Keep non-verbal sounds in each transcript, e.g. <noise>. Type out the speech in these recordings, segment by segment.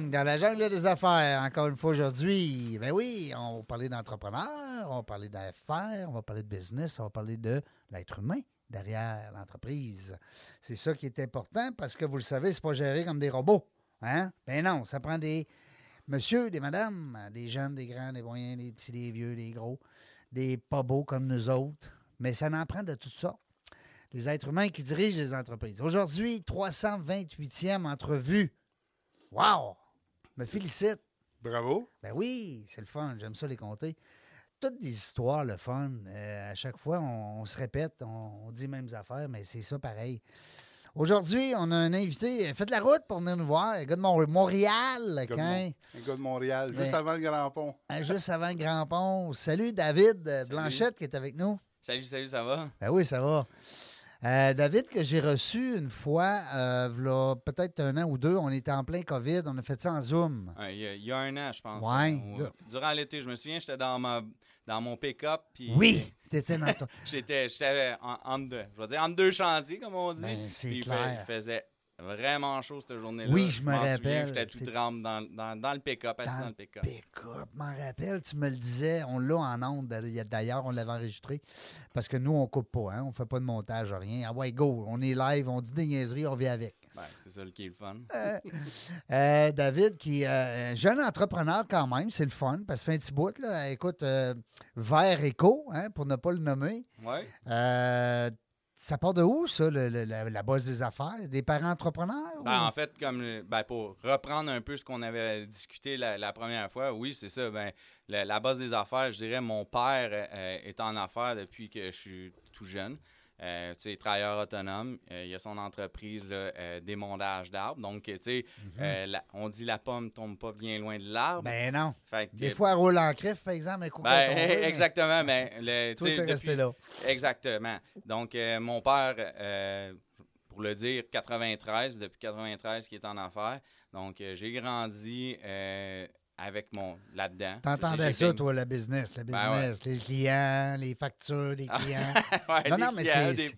Dans la jungle des affaires, encore une fois aujourd'hui. Ben oui, on va parler d'entrepreneurs, on va parler d'affaires, on va parler de business, on va parler de l'être humain derrière l'entreprise. C'est ça qui est important parce que vous le savez, c'est pas géré comme des robots. Hein? Ben non, ça prend des monsieur, des madames, des jeunes, des grands, des moyens, des petits, des vieux, des gros, des pas beaux comme nous autres. Mais ça en prend de toutes sortes. Les êtres humains qui dirigent les entreprises. Aujourd'hui, 328e entrevue. Wow! Me félicite. Bravo. Ben oui, c'est le fun. J'aime ça les compter. Toutes des histoires, le fun. Euh, à chaque fois, on, on se répète, on, on dit les mêmes affaires, mais c'est ça pareil. Aujourd'hui, on a un invité. Faites la route pour venir nous voir. Un gars de Mont- Montréal, Un gars de quand- Mon- un gars de Montréal, juste Ben- avant le Grand Pont. hein, juste avant le Grand Pont. Salut David euh, Blanchette qui est avec nous. Salut, salut, ça va? Ben oui, ça va. Euh, David, que j'ai reçu une fois, euh, peut-être un an ou deux, on était en plein COVID, on a fait ça en Zoom. Il y, a, il y a un an, je pense. Ouais, hein, ou- durant l'été, je me souviens, j'étais dans, ma, dans mon pick-up. Oui, t'étais dans ton... <laughs> J'étais en, deux, je dire, entre deux chantiers, comme on dit. Ben, c'est clair. fait- il faisait vraiment chaud cette journée-là. Oui, je me rappelle. J'étais tout trempe dans, dans, dans le pick-up, assis dans, le pick-up. Pick-up, m'en rappelle, tu me le disais, on l'a en ondes. D'ailleurs, on l'avait enregistré parce que nous, on coupe pas, hein, on fait pas de montage, rien. Ah ouais, go, on est live, on dit des niaiseries, on vient avec. Ben, c'est ça le qui est le fun. Euh, David, qui est euh, un jeune entrepreneur quand même, c'est le fun, parce que fait un petit bout, là. Écoute, euh, Vert Éco, hein, pour ne pas le nommer. Ouais. Ça part de où, ça, le- le- la, la base des affaires? Des parents entrepreneurs? Ben, ou- en fait, comme ben, pour reprendre un peu ce qu'on avait discuté la, la première fois, oui, c'est ça. Ben, la, la base des affaires, je dirais, mon père euh, est en affaires depuis que je suis tout jeune. Euh, tu sais, travailleur autonome. Euh, il a son entreprise, là, euh, d'émondage d'arbres. Donc, tu sais, euh, la- on dit la pomme tombe pas bien loin de l'arbre. Mhm. Ben non. Fait que- Des fois, elle roule en crif, par exemple, un coup ben, <laughs> est mais exactement. Mais, <laughs> le, tu sais, t'es resté depuis- là. Exactement. Donc, euh, mon père, euh, pour le dire, 93, depuis 93 qui est en affaires. Donc, euh, j'ai grandi euh, avec mon là-dedans. T'entendais ça, fait- toi, le business, le Ben ouais. business, les clients, les factures des clients. <laughs> Ouais, Non, les non, mais clients, c'est-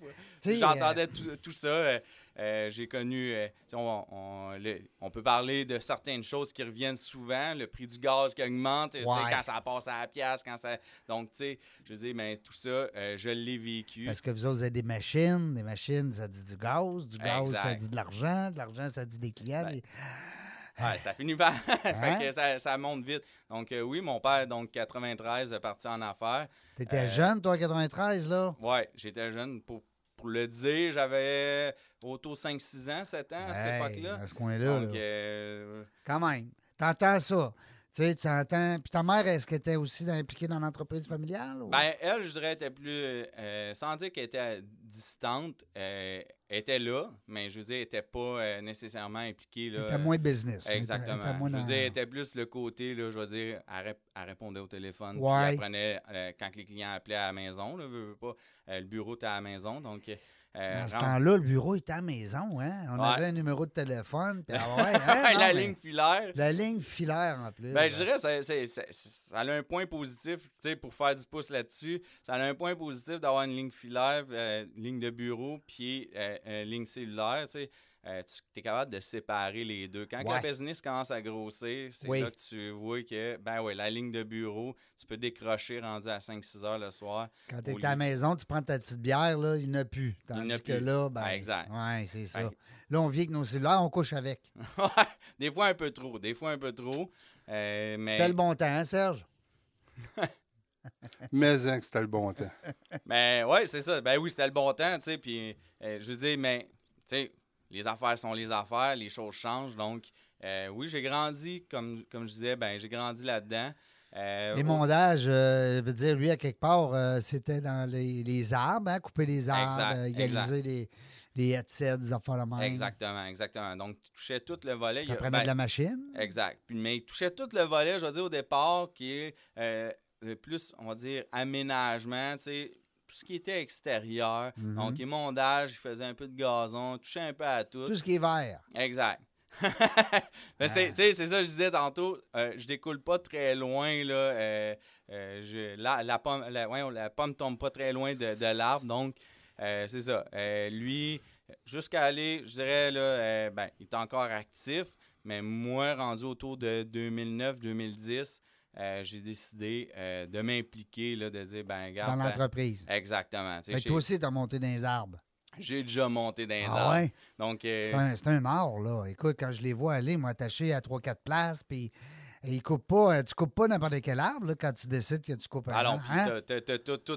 des J'entendais tout, tout ça. euh, euh, j'ai connu, euh, on, on- le- on peut parler de certaines choses qui reviennent souvent, le prix du gaz qui augmente, Ouais. quand ça passe à la pièce, quand ça... Donc, tu sais, je dis, mais tout ça, euh, je l'ai vécu. Parce que vous autres, vous avez des machines. Des machines, ça dit du gaz. Du gaz, Exact. ça dit de l'argent. De l'argent, ça dit des clients. Ben, des- Ouais, ça finit par. <laughs> Hein? fait que ça, ça monte vite. Donc, euh, oui, mon père, donc 93, est parti en affaires. T'étais euh, jeune, toi, en 93, là? Ouais, j'étais jeune. Pour, pour le dire, j'avais autour 5-6 ans, 7 ans à cette Hey, époque-là. À ce coin-là, Donc, là. euh, Quand même. T'entends ça. Tu sais, tu entends. Puis ta mère, est-ce qu'elle était aussi impliquée dans l'entreprise familiale? ou- ben, elle, je dirais, était plus. euh, sans dire qu'elle était distante, euh, elle était là, mais je veux dire, elle n'était pas euh, nécessairement impliquée. Là, Elle était moins business. Elle était- Exactement. elle était moins je veux dans- dire, elle était plus le côté, là, je veux dire, elle, rép- elle répondait au téléphone. puis Ouais. elle prenait, euh, quand les clients appelaient à la maison, là, veux, veux pas, euh, le bureau était à la maison. Donc, euh, Dans ce rentre- temps-là, le bureau était à la maison. Hein? On Ouais. avait un numéro de téléphone. Puis, ah ouais, <laughs> hein? Non, la mais ligne filaire. La ligne filaire, en plus. Ben, je dirais, ça, c'est- c'est- ça a un point positif, pour faire du pouce là-dessus. Ça a un point positif d'avoir une ligne filaire, euh, ligne de bureau, puis euh, une ligne cellulaire, tu sais. Euh, tu es capable de séparer les deux. Quand Ouais. le business commence à grossir, c'est Oui. là que tu vois que, ben ouais, la ligne de bureau, tu peux décrocher rendu à 5-6 heures le soir. Quand tu es à la maison, tu prends ta petite bière, là, il n'y en a plus. Il Tandis n'y en a que plus. là, ben. Ah, exact. Ouais, c'est ça. Là, on vit avec nos cellulaires, on couche avec. <laughs> des fois un peu trop, des fois un peu trop. euh, mais... C'était le bon temps, hein, Serge? <laughs> Mais hein, que c'était le bon temps. <laughs> Mais ouais, c'est ça. Ben oui, c'était le bon temps, tu sais. Puis, euh, je veux dire, mais, tu sais, les affaires sont les affaires, les choses changent. Donc, euh, oui, j'ai grandi, comme, comme je disais, ben j'ai grandi là-dedans. Euh, Les au- mondages, euh, veut dire, lui, à quelque part, euh, c'était dans les, les arbres, hein, couper les arbres, euh, égaliser les, les headsets, des affaires. Exactement, exactement. Donc, tu touchais tout le volet. Il Ça prenait ben, de la machine? Exact. Puis, mais il touchait tout le volet, je veux dire, au départ, qui est plus, on va dire, aménagement, tu sais, tout ce qui était extérieur. Mhm. Donc, émondage, il faisait un peu de gazon, touchait un peu à tout. Tout ce qui est vert. Exact. <laughs> Mais c'est, ça que je disais tantôt. euh, je découle pas très loin. Là, euh, euh, je- la, la pomme la, pomme tombe pas très loin de, de l'arbre. Donc, c'est ça. Lui, jusqu'à aller, je dirais, là, ben, il est encore actif. Mais moi, rendu autour de 2009-2010, euh, j'ai décidé euh, de m'impliquer, de dire, ben, regarde. dans ben, l'entreprise. exactement. Fait que j'ai- toi aussi, tu as monté dans les arbres. J'ai déjà monté dans les Ah arbres. ouais? Donc, euh, C'est un, un art, là. Écoute, quand je les vois aller, moi, attachés à 3-4 places, puis et ils coupent pas, euh, tu coupes pas n'importe quel arbre, là, quand tu décides que tu coupes un Alors, arbre. puis hein? t'as- tout,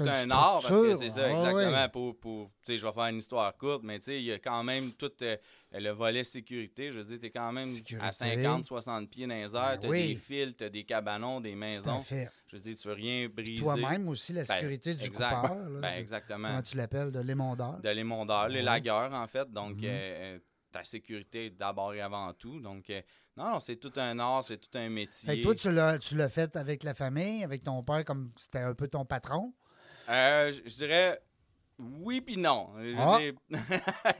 Euh, un art, parce que c'est ça, Ah exactement, pour, je vais faire une histoire courte, mais il y a quand même tout euh, le volet sécurité, je veux dire, t'es quand même Sécurité. à 50, 60 pieds dans les airs, Ben t'as oui. des fils, t'as des cabanons, des maisons, fait. je veux dire, tu veux rien briser. Toi-même aussi, la Ben, sécurité du exact. coupeur. là, Ben, exactement. comment tu l'appelles, de l'émondeur. De l'émondeur, les lagueurs, en fait, donc Mhm. Ta sécurité d'abord et avant tout, donc euh, non, non, c'est tout un art, c'est tout un métier. Que toi, tu l'as, tu l'as fait avec la famille, avec ton père, comme c'était un peu ton patron? Euh, je dirais oui puis non. Ah. Il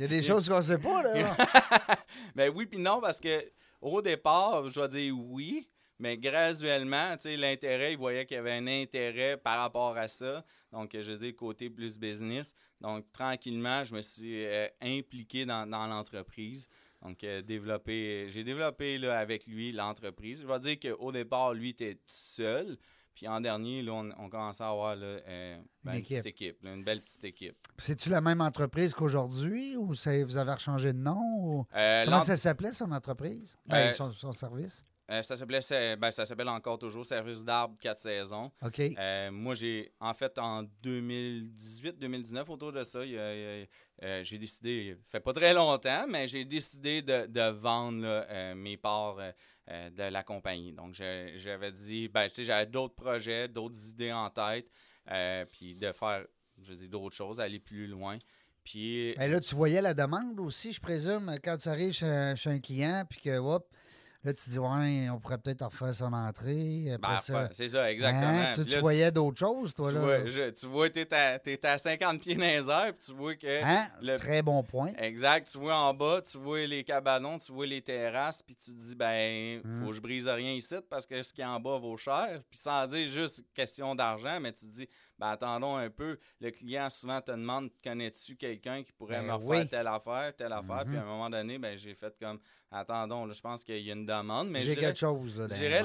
y a des <laughs> choses qu'on sait pas, là. <laughs> Ben oui puis non, parce que au départ, je vais dire oui, mais graduellement, tu sais, l'intérêt, il voyait qu'il y avait un intérêt par rapport à ça. Donc, je dire, côté plus business. Donc, tranquillement, je me suis euh, impliqué dans, dans l'entreprise. Donc, euh, développé, j'ai développé là, avec lui l'entreprise. Je vais dire qu'au départ, lui était seul. Puis en dernier, là, on, on commençait à avoir là, euh, ben, Une une, petite équipe. là, une belle petite équipe. C'est-tu la même entreprise qu'aujourd'hui ou vous avez changé de nom? Ou... Euh, Comment ça s'appelait, son entreprise? Ben, son, son service? Euh, ça s'appelait, ben, ça s'appelle encore toujours Service d'arbre 4 saisons. OK. Euh, moi, j'ai, en fait, en 2018-2019, autour de ça, euh, j'ai décidé, ça fait pas très longtemps, mais j'ai décidé de, de vendre là, mes parts de la compagnie. Donc, j'avais dit, ben, tu sais, j'avais d'autres projets, d'autres idées en tête, puis de faire, je dire, d'autres choses, aller plus loin. Puis, Ben là, tu voyais la demande aussi, je présume, quand tu arrives chez, chez un client, puis que, hop, là, tu dis, ouais, on pourrait peut-être refaire son entrée. Après ben, ça. c'est ça, exactement. Hein, tu, Puis tu là, voyais d'autres choses, toi, tu là. vois, je- tu vois, t'es à, t'es à 50 pieds dans les airs, puis tu vois que... Hein? le- Très bon point. Exact. Tu vois en bas, tu vois les cabanons, tu vois les terrasses, puis tu te dis, ben, Hmm. faut que je brise rien ici parce que ce qui est en bas vaut cher. Puis sans dire juste question d'argent, mais tu te dis, ben, attendons un peu. Le client souvent te demande, connais-tu quelqu'un qui pourrait Ben me refaire oui. telle affaire, telle affaire? Puis à un moment donné, ben, j'ai fait comme, attendons, là, je pense qu'il y a une demande. Mais J'ai quelque chose, je dirais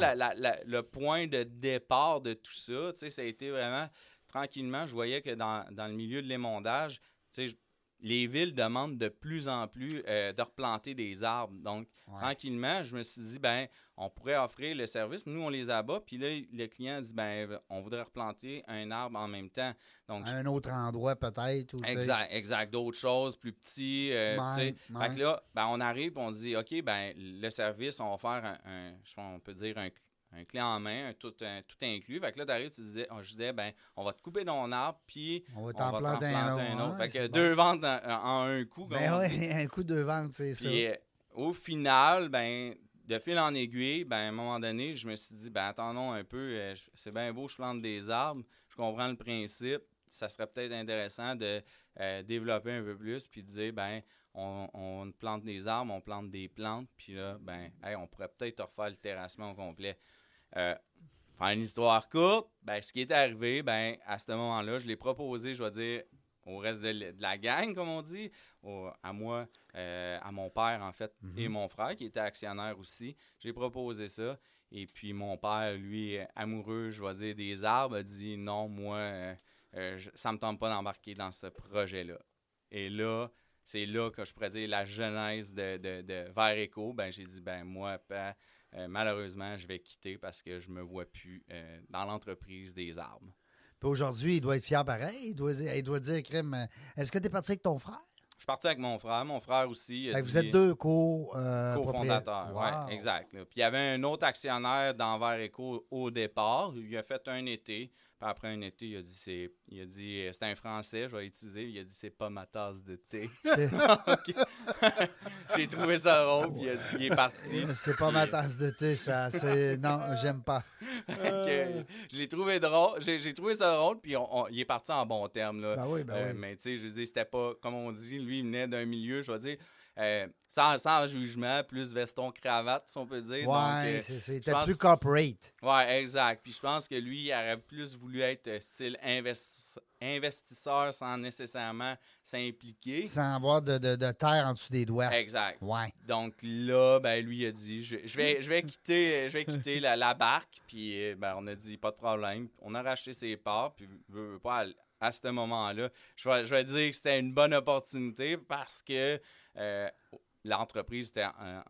le point de départ de tout ça, tu sais, ça a été vraiment tranquillement. Je voyais que dans, dans le milieu de l'émondage, tu sais, je- les villes demandent de plus en plus euh, de replanter des arbres. Donc, Ouais. tranquillement, je me suis dit, ben, on pourrait offrir le service. Nous, on les abat. Puis là, le client dit, ben, on voudrait replanter un arbre en même temps. Donc, À un autre endroit, peut-être. Exact, exact. D'autres choses plus petits. euh, Ouais, ouais. Fait que là, ben, on arrive et on dit OK, ben, le service, on va faire un, un- je sais pas, on peut dire un, un clé en main, un tout, un- tout inclus. Fait que là, t'arrives, tu disais, je disais, ben, on va te couper ton arbre, puis On va t'en planter un autre. Fait que deux ventes en, en un coup. Ben oui, <laughs> un coup de vente, c'est ça. Puis euh, au final, ben, de fil en aiguille, ben, à un moment donné, je me suis dit, ben, attendons un peu, euh, c'est bien beau, je plante des arbres, je comprends le principe, ça serait peut-être intéressant de euh, développer un peu plus, puis de dire, ben, on, on plante des arbres, on plante des plantes, puis là, ben, hey, on pourrait peut-être refaire le terrassement au complet. Euh, faire une histoire courte, ben, ce qui est arrivé, ben, à ce moment-là, je l'ai proposé, je vais dire, au reste de, la gang, comme on dit, au- à moi, euh, à mon père, en fait, et mon frère, qui était actionnaire aussi. J'ai proposé ça. Et puis, mon père, lui, amoureux, je vais dire, des arbres, a dit non, moi, euh, euh, je- ça me tente pas d'embarquer dans ce projet-là. Et là, c'est là que je pourrais dire la genèse de, de, de Vert Éco. Ben, j'ai dit, ben, moi, pa- euh, malheureusement, je vais quitter parce que je me vois plus euh, dans l'entreprise des arbres. Puis aujourd'hui, il doit être fier pareil. Il doit, dire- il doit dire, crime, euh, est-ce que tu es parti avec ton frère? Je suis parti avec mon frère. Mon frère aussi. vous êtes deux co euh, cofondateur. propriétaires. Oui, Wow. exact. là. Puis il y avait un autre actionnaire d'Envers Eco au départ. Il a fait un été. Puis après un été, il a dit c'est. Il a dit euh, c'est un français, je vais utiliser. Il a dit c'est pas ma tasse de thé. <laughs> <laughs> <laughs> J'ai trouvé ça drôle, puis il, a- il est parti. C'est pas ma tasse de thé, ça. C'est... Non, j'aime pas. J'ai trouvé drôle. J'ai j'ai trouvé ça drôle, puis on- on- il est parti en bon terme. Là. Ben oui, ben Euh, oui. Mais tu sais, je veux dire, c'était pas, comme on dit, lui, il venait d'un milieu, je vais dire, euh, sans, sans jugement, plus veston-cravate, si on peut dire. Donc, Ouais, euh, c'était plus corporate. Ouais, exact. Puis je pense que lui, il aurait plus voulu être euh, style investi- investisseur sans nécessairement s'impliquer. Sans avoir de, de, de terre en dessous des doigts. Exact. Ouais. Donc là, ben lui il a dit je, je vais je vais quitter je vais quitter la, la barque puis ben on a dit pas de problème. On a racheté ses parts puis veut, veut pas à, ce moment-là, je vais, je vais dire que c'était une bonne opportunité parce que euh, l'entreprise était en,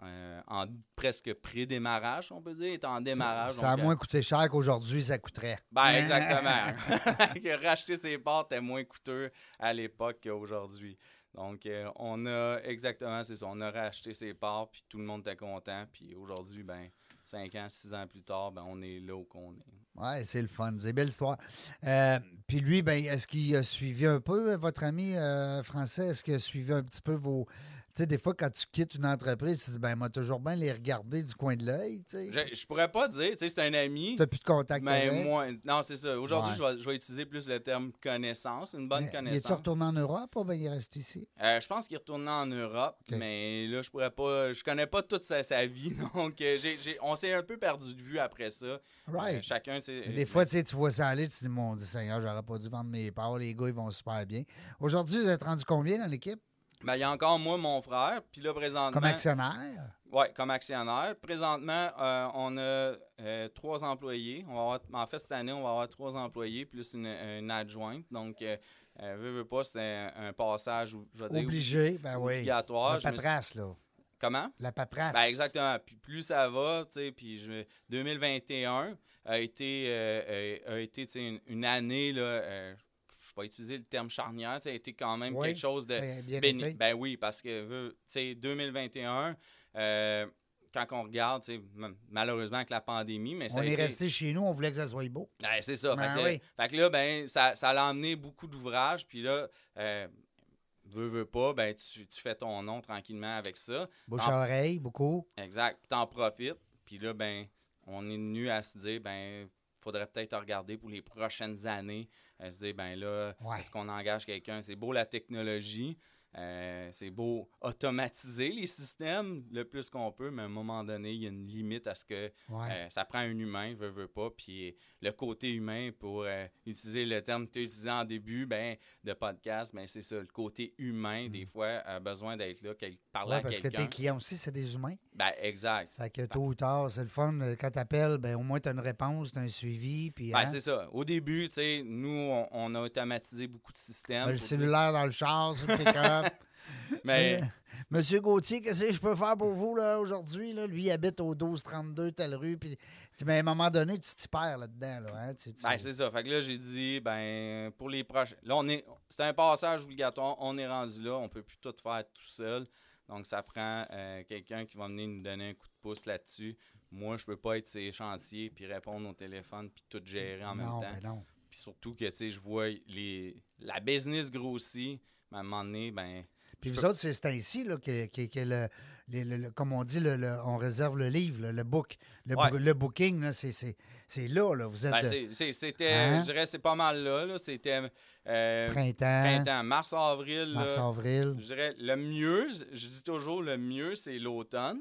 en- en presque pré-démarrage, on peut dire, était en démarrage. Ça a euh, moins coûté cher qu'aujourd'hui, ça coûterait. ben, exactement. <laughs> <laughs> Que racheter ses parts était moins coûteux à l'époque qu'aujourd'hui. Donc, euh, on a exactement, c'est ça. On a racheté ses parts, puis tout le monde était content. Puis aujourd'hui, ben, cinq ans, six ans plus tard, ben, on est là où qu'on est. Ouais, c'est le fun. C'est belle histoire. Euh, puis lui, ben, est-ce qu'il a suivi un peu, euh, votre ami euh, français? Est-ce qu'il a suivi un petit peu vos. Tu sais, des fois, quand tu quittes une entreprise, tu dis, ben, moi, toujours bien les regarder du coin de l'œil. Tu sais. Je, je pourrais pas dire, tu sais, c'est un ami. Tu n'as plus de contact Mais avec. moi, non, c'est ça. Aujourd'hui, Ouais. je, vais, je vais utiliser plus le terme connaissance, une bonne Mais Il est connaissance. retourné en Europe ou ben, il reste ici? Euh, je pense qu'il est retourné en Europe, mais là, je pourrais pas. Je connais pas toute sa, sa vie, <laughs> donc euh, on s'est un peu perdu de vue après ça. Right. Euh, chacun, c'est. Des fois, tu vois ça aller, tu te dis, mon Dieu Seigneur, j'aurais pas dû vendre mes parts. Les gars, ils vont super bien. Aujourd'hui, vous êtes rendu combien dans l'équipe? Ben, il y a encore moi, mon frère, puis là, présentement. Comme actionnaire? Oui, comme actionnaire. Présentement, euh, on a euh, trois employés. On va avoir, en fait, cette année, on va avoir trois employés plus une, une adjointe. Donc, euh, euh, veux, veux pas, c'est un, un passage, je vais dire, Obligé, ben oui. obligatoire. La suis- paperasse, là. Comment? La paperasse. Ben exactement. Puis plus ça va, tu sais, puis je- 2021 a été, a été une, une année, là, vais utiliser le terme charnière, ça a été quand même Oui, quelque chose de a béni-. Ben oui, parce que, veux, tu sais, 2021, euh, quand on regarde, malheureusement avec la pandémie, mais ça On a est été- resté chez nous, on voulait que ça soit beau. Ben, c'est ça. Ben fait, que, oui. fait que là, ben, ça, ça l'a emmené beaucoup d'ouvrages. Puis là, euh, veux, veux pas, ben, tu, tu fais ton nom tranquillement avec ça. Bouche à oreille, beaucoup. Exact. Puis t'en profites. Puis là, ben, on est venu à se dire, ben, faudrait peut-être regarder pour les prochaines années. À se dire, ben là, Ouais. est-ce qu'on engage quelqu'un? C'est beau la technologie. Euh, c'est beau automatiser les systèmes le plus qu'on peut, mais à un moment donné, il y a une limite à ce que Ouais. euh, ça prend un humain, veut, veut pas. Puis le côté humain, pour euh, utiliser le terme que tu as utilisé en début ben, de podcast, ben, c'est ça. Le côté humain, des fois, a besoin d'être là, quel- parler Mm. Ouais, à parce que quelqu'un. tes clients aussi, c'est des humains. Ben, exact. Fait que tôt ou tard, c'est le fun. Quand tu appelles, ben, au moins, tu as une réponse, tu as un suivi. Puis, Ben, hein, c'est ça. Au début, tu sais, nous, on, on a automatisé beaucoup de systèmes. le pour dire- cellulaire dans le char, sur le. <laughs> Mais, Euh, Monsieur Gauthier, qu'est-ce que je peux faire pour vous là, aujourd'hui? Là? Lui, il habite au 1232 telle rue. Puis, mais à un moment donné, tu t'y perds là-dedans. Là, hein? Tu- tu- ben, c'est ça. Fait que là, j'ai dit, ben, pour les prochains. Là, on est. C'est un passage obligatoire. On est rendu là. On peut plus tout faire tout seul. Donc, ça prend euh, quelqu'un qui va venir nous donner un coup de pouce là-dessus. Moi, je peux pas être les chantiers, puis répondre au téléphone, puis tout gérer en même temps. ben non. Puis surtout que, tu sais, je vois les, la business grossit. Mais à un moment donné, ben. Puis vous autres, c'est ainsi là, que, que- que le, les- le- le- comme on dit, le, on réserve le livre, là, le book. Le, Ouais. boo- le booking, là, c'est- là, là. Vous êtes Ben, c'est- c'était, Hein? je dirais, c'est pas mal là. là. C'était euh, printemps, printemps, mars, avril. là. mars-avril. Je dirais, le mieux, je- je dis toujours, le mieux, c'est l'automne.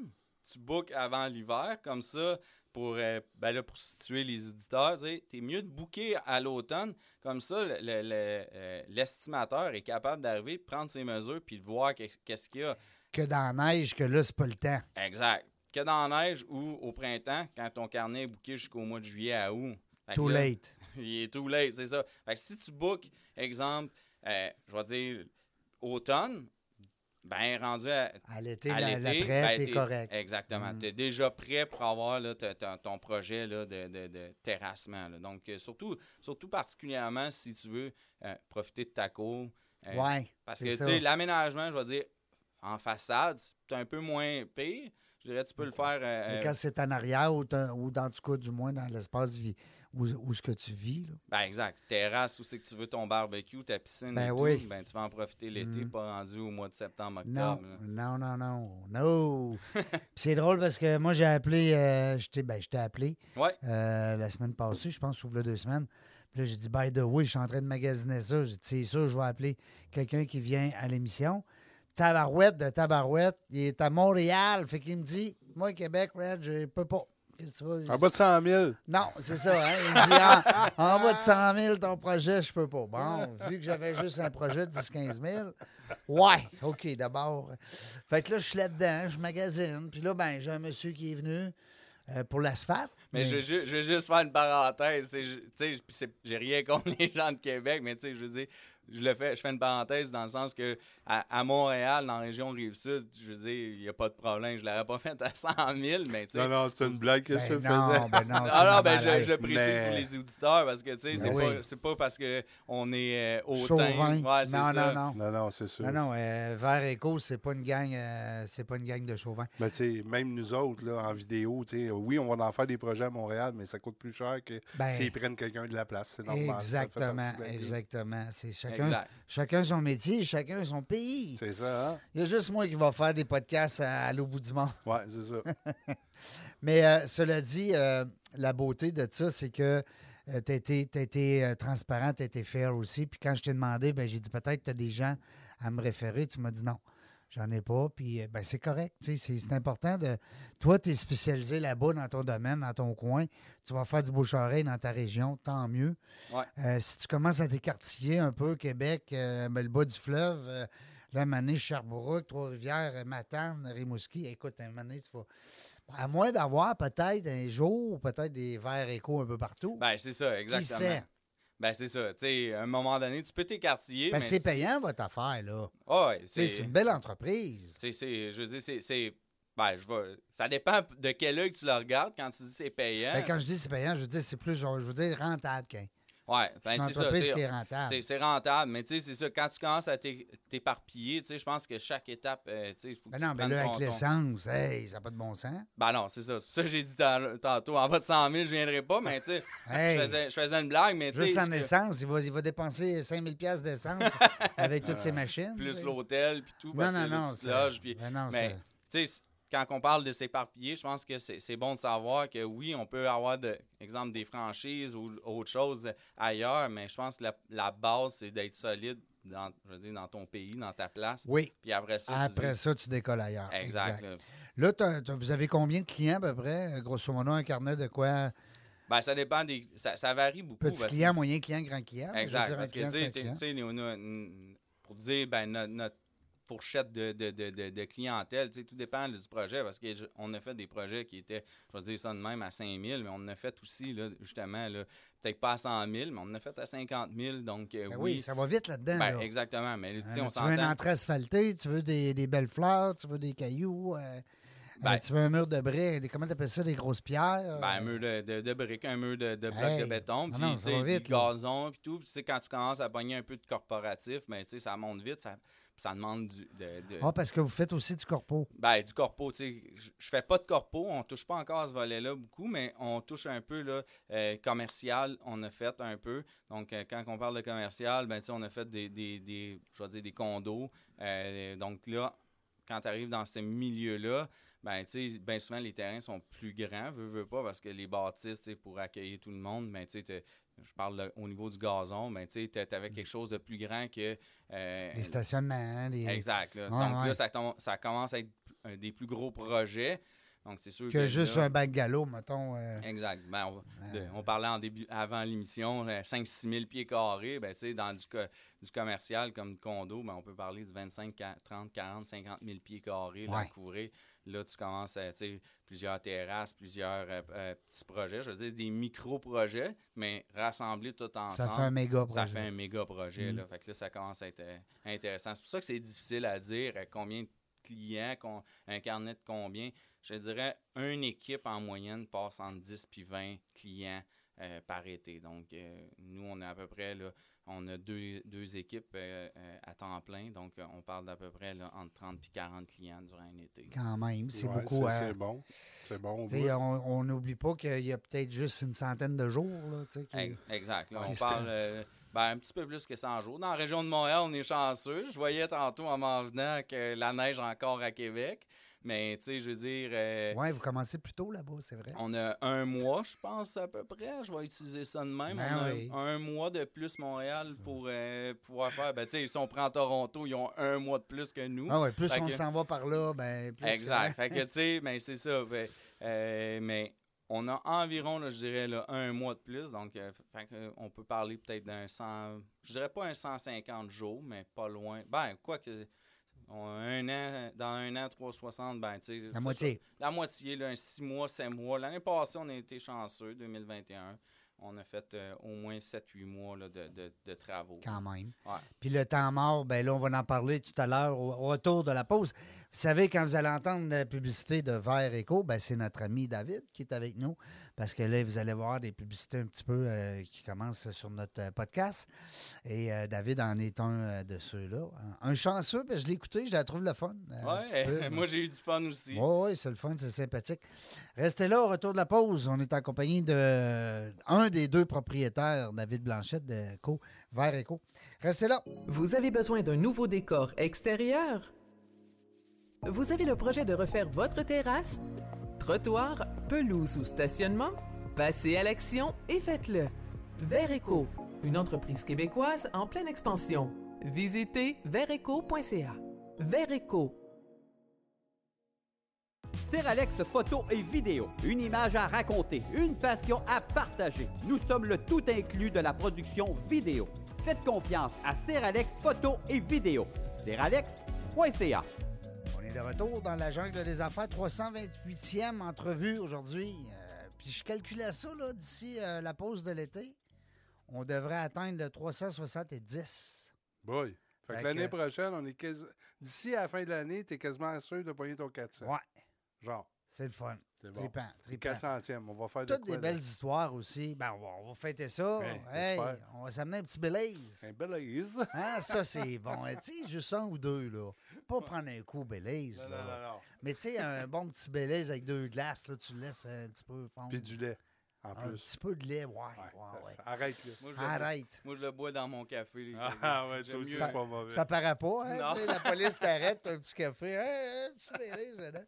Tu bookes avant l'hiver, comme ça, pour, euh, ben là, pour situer les auditeurs, tu es mieux de booker à l'automne. Comme ça, le- le- le, euh, l'estimateur est capable d'arriver, prendre ses mesures, puis de voir que- qu'est-ce qu'il y a. Que dans la neige, que là, c'est pas le temps. Exact. Que dans la neige ou au printemps, quand ton carnet est booké jusqu'au mois de juillet à août. Too là, late. <laughs> il est too late, c'est ça. Fait que si tu bookes, exemple, euh, je vais dire automne, ben rendu à, À l'été, à l'été, ben, t'es correct. Exactement. Mm. Tu es déjà prêt pour avoir là, ton projet là, de, de- de terrassement. là. Donc, euh, surtout, surtout particulièrement si tu veux euh, profiter de ta cour, Euh, ouais. Parce que, tu ça. sais, l'aménagement, je vais dire, en façade, c'est un peu moins pire. Je dirais, tu peux le faire. euh, Mais euh, quand c'est en arrière ou, ou dans tout cas, du moins, dans l'espace vie- où, où ce que tu vis. Là. Ben, exact. Terrasse, où c'est que tu veux ton barbecue, ta piscine Ben et tout, oui. ben, tu vas en profiter l'été, Mm. pas rendu au mois de septembre, Non, octobre. là. non, non, non, no. Puis c'est drôle parce que moi, j'ai appelé, euh, je t'ai ben, appelé Ouais. euh, la semaine passée, je pense, ouvre deux semaines. Puis là, j'ai dit, by the way, je suis en train de magasiner ça. J'ai dit, c'est sûr, je vais appeler quelqu'un qui vient à l'émission. Tabarouette de Tabarouette, il est à Montréal. Fait qu'il me dit, moi, Québec, Red, je peux pas. En bas de 100 000. Non, c'est ça. Hein? Il me dit en, en bas de 100 000, ton projet, je peux pas. Bon, vu que j'avais juste un projet de 10-15 000, ouais, OK, d'abord. Fait que là, je suis là-dedans, je magasine. Puis là, ben, j'ai un monsieur qui est venu euh, pour l'asphalte. Mais je, je veux juste faire une parenthèse. tu sais, J'ai rien contre les gens de Québec, mais tu sais, je veux dire, je le fais, je fais une parenthèse dans le sens que à, à Montréal, dans la région Rive-Sud, je veux dire, il n'y a pas de problème. Je ne l'aurais pas fait à 100 000, mais tu sais. Non, non, c'est une blague que Ben je faisais. non, ben non, c'est Ah non, ben normal. je, je le précise Mais- pour les auditeurs parce que tu sais, c'est Ben oui. pas, c'est pas parce qu'on est euh, hautain. Chauvin. Ouais, c'est non, ça. non, non. Non, non, c'est sûr. Non, non, euh, Vert Éco, c'est pas une gang, euh, c'est pas une gang de chauvins. Mais tu sais, même nous autres, là, en vidéo, tu sais, oui, on va en faire des projets à Montréal, mais ça coûte plus cher que Ben, s'ils prennent quelqu'un de la place. C'est normal. Exactement, exactement. C'est chacun, Exact. chacun son métier, chacun son pays. C'est ça, hein? Il y a juste moi qui va faire des podcasts à, à l'autre bout du monde. Ouais, c'est ça. <laughs> Mais euh, cela dit, euh, la beauté de ça, c'est que tu as été, t'as été, euh, transparent, tu as été fair aussi. Puis quand je t'ai demandé, ben, j'ai dit peut-être que tu as des gens à me référer. Tu m'as dit non, j'en ai pas. Puis euh, ben, c'est correct. C'est important de. Toi, tu es spécialisé là-bas dans ton domaine, dans ton coin. Tu vas faire du bouche-oreille dans ta région, tant mieux. Ouais. Euh, si tu commences à t'écartiller un peu, Québec, euh, ben, le bas du fleuve, euh, là, Mané, Sherbrooke, Trois-Rivières, Matane, Rimouski, écoute, un Mané, tu vas. À moins d'avoir peut-être un jour, peut-être des verres échos un peu partout. Ben, c'est ça, exactement. sait? Ben, c'est ça. Tu sais, à un moment donné, tu peux t'écartiller. Ben, mais c'est payant, votre affaire, là. Ah ouais, c'est. C'est une belle entreprise. C'est, c'est, je veux dire, c'est, c'est- ben, je vais, ça dépend de quel œil tu le regardes quand tu dis c'est payant. Ben, quand je dis c'est payant, je veux dire c'est plus, je veux dire rentable qu'un. C'est ben, c'est ça. c'est- rentable. C'est, rentable, mais tu sais, c'est ça. Quand tu commences à t'é- t'éparpiller, tu sais, je pense que chaque étape, euh, tu sais, il faut que Ben tu non, mais là, avec l'essence, hey, ça n'a pas de bon sens. Ben non, c'est ça. C'est pour ça que j'ai dit tan- tantôt, en bas de 100 000, je viendrai pas, mais tu sais, <laughs> Hey, je, faisais, je faisais une blague, mais tu sais, juste en essence, il va, il va dépenser 5000 pièces d'essence <laughs> avec toutes ces machines. tu plus l'hôtel, puis tout, Non, parce non, que là, non. tu te ça- loges, puis... ben non, Mais, tu sais, quand on parle de s'éparpiller, je pense que c'est bon de savoir que oui, on peut avoir, de, exemple, des franchises ou autre chose ailleurs, mais je pense que la, la base, c'est d'être solide dans, je veux dire, dans ton pays, dans ta place. Oui. Puis après ça, tu Après dis- ça, tu décolles ailleurs. Exact. là. Vous avez combien de clients à peu près? Grosso modo, un carnet de quoi? Ben, ça dépend des. Ça, ça varie beaucoup. Petit que- client, moyen client, grand client? Exact. dire, un Parce que, client, tu sais, tu pour dire, ben, notre, notre fourchette de, de, de, clientèle, tu sais, tout dépend du projet. Parce qu'on a fait des projets qui étaient, je vais dire ça de même, à 5 000, mais on en a fait aussi, là, justement, là, peut-être pas à 100 000, mais on en a fait à 50 000. Donc, euh, Ben oui, oui. ça va vite là-dedans. Ben, là. exactement. Mais, tu Hein, on tu veux une entrée asphaltée, tu veux des, des belles fleurs, tu veux des cailloux, euh, Ben- euh, tu veux un mur de briques, comment tu appelles ça, des grosses pierres? Ben, un mur de, de, de briques, un mur de, de blocs Hey. de béton, puis du gazon, puis tout. Quand tu commences à pogner un peu de corporatif, ben, ça monte vite, ça, ça demande du, de, de- Ah, parce que vous faites aussi du corpo. Ben, du corpo, tu sais, je- fais pas de corpo, on touche pas encore à ce volet-là beaucoup, mais on touche un peu, là, euh, commercial, on a fait un peu. Donc, euh, quand on parle de commercial, ben, tu sais, on a fait des, des, des- je vais dire, des condos. Euh, donc là, quand tu arrives dans ce milieu-là, ben, tu sais, bien souvent, les terrains sont plus grands, veux, veux pas, parce que les bâtisses, tu sais, pour accueillir tout le monde, ben, tu sais, je parle au niveau du gazon, ben, tu sais, avais quelque chose de plus grand que... euh, Les stationnements, les... Exact. là. Ouais, Donc ouais. là, ça, ça commence à être un des plus gros projets. Donc c'est sûr que. que juste là- un bungalow, mettons. euh, Exact. Ben, on, de- on parlait en début, avant l'émission, 5-6 000 pieds carrés. Ben, dans du, co- du commercial comme du condo, ben, on peut parler du 25, 40, 30, 40, 50 000 pieds carrés là, Ouais. couvrir. Là, tu commences à, tu sais, plusieurs terrasses, plusieurs euh, euh, petits projets. Je veux dire, des micro-projets, mais rassemblés tout ensemble. ça fait un méga projet. Ça fait un méga projet. Mm. Là. Fait que là, ça commence à être euh, intéressant. C'est pour ça que c'est difficile à dire euh, combien de clients, un carnet de combien. Je dirais, une équipe en moyenne passe entre 10 puis 20 clients euh, par été. Donc, euh, nous, on est à peu près, là, on a deux, deux équipes euh, à temps plein. Donc, euh, on parle d'à peu près là, entre 30 et 40 clients durant un été. Quand même, c'est Ouais, beaucoup. c'est- hein. C'est bon. C'est bon. on n'oublie pas qu'il y a peut-être juste une centaine de jours. Là, qui- Exact. Là, on parle euh, ben, un petit peu plus que 100 jours. Dans la région de Montréal, on est chanceux. Je voyais tantôt en m'en venant que la neige encore à Québec. Mais, tu sais, je veux dire, euh, Ouais, vous commencez plus tôt là-bas, c'est vrai. on a un mois, je pense, à peu près. Je vais utiliser ça de même. Ben on a oui. un mois de plus Montréal pour euh, pouvoir faire. Ben, tu sais, si on prend Toronto, ils ont un mois de plus que nous. Ah ouais, plus Fait on que- s'en va par là, ben plus. Exact. fait que, <laughs> tu sais, ben, c'est ça. Ben, euh, mais on a environ, là, je dirais, là, un mois de plus. Donc, euh, fait que, on peut parler peut-être d'un 100, je dirais pas un 150 jours, mais pas loin. Ben, quoi que. On a un an, dans un an, 360, ben, tu sais. La moitié. ça. La moitié, là, un 6 mois, 5 mois. L'année passée, on a été chanceux, 2021. On a fait euh, au moins 7-8 mois là, de, de- de travaux. Quand même. Ouais. Puis le temps mort, ben là, on va en parler tout à l'heure au, au retour de la pause. Vous savez, quand vous allez entendre la publicité de Vert Eco, ben c'est notre ami David qui est avec nous. Parce que là, vous allez voir des publicités un petit peu euh, qui commencent sur notre euh, podcast. Et euh, David en est un euh, de ceux-là. Un chanceux, ben, je l'ai écouté, je la trouve le fun. euh, un Ouais, peu. <laughs> moi, j'ai eu du fun aussi. Oui, oui, c'est le fun, c'est sympathique. Restez là, au retour de la pause. On est en compagnie de un des deux propriétaires, David Blanchette de Eco, Vert Eco. Restez là. Vous avez besoin d'un nouveau décor extérieur? Vous avez le projet de refaire votre terrasse? Trottoir, pelouse ou stationnement? Passez à l'action et faites-le. Vereco, une entreprise québécoise en pleine expansion. Visitez vereco.ca. Vereco, Seralex photo et vidéo, une image à raconter, une passion à partager. Nous sommes le tout inclus de la production vidéo. Faites confiance à Seralex photo et vidéo. Seralex.ca. De retour dans la jungle des affaires. 328e entrevue aujourd'hui. Euh, puis je calculais ça, là, d'ici euh, la pause de l'été. On devrait atteindre le 370. Boy. Fait Fait que l'année que- prochaine, on est quasi... d'ici à la fin de l'année, tu es quasiment sûr de pogner ton 400. Ouais, Genre, c'est le fun. C'est bon. Trippant. 400e, on va faire de Toutes quoi, des là? belles histoires aussi. Ben, on va, on va fêter ça. Ouais, Hey, j'espère. on va s'amener un petit Belize. Un bel aise. <laughs> Hein, ça, c'est bon. Tu sais, juste un ou deux, là. Pas prendre un coup Belize, Non, là. non, non, non. Mais tu sais, un bon petit Belize avec deux glaces, là, tu le laisses un petit peu fondre. Puis du lait, en Un plus. petit peu de lait, ouais, ouais, Ouais, ouais. ça- Arrête, là. Moi, je le- Arrête. Moi, je le bois dans mon café. les gars. Ah ouais, ça aussi, mieux- c'est pas mauvais. Ça paraît pas, hein? Non. tu sais, la police t'arrête, t'as un petit café. Hey, un petit Belize, là.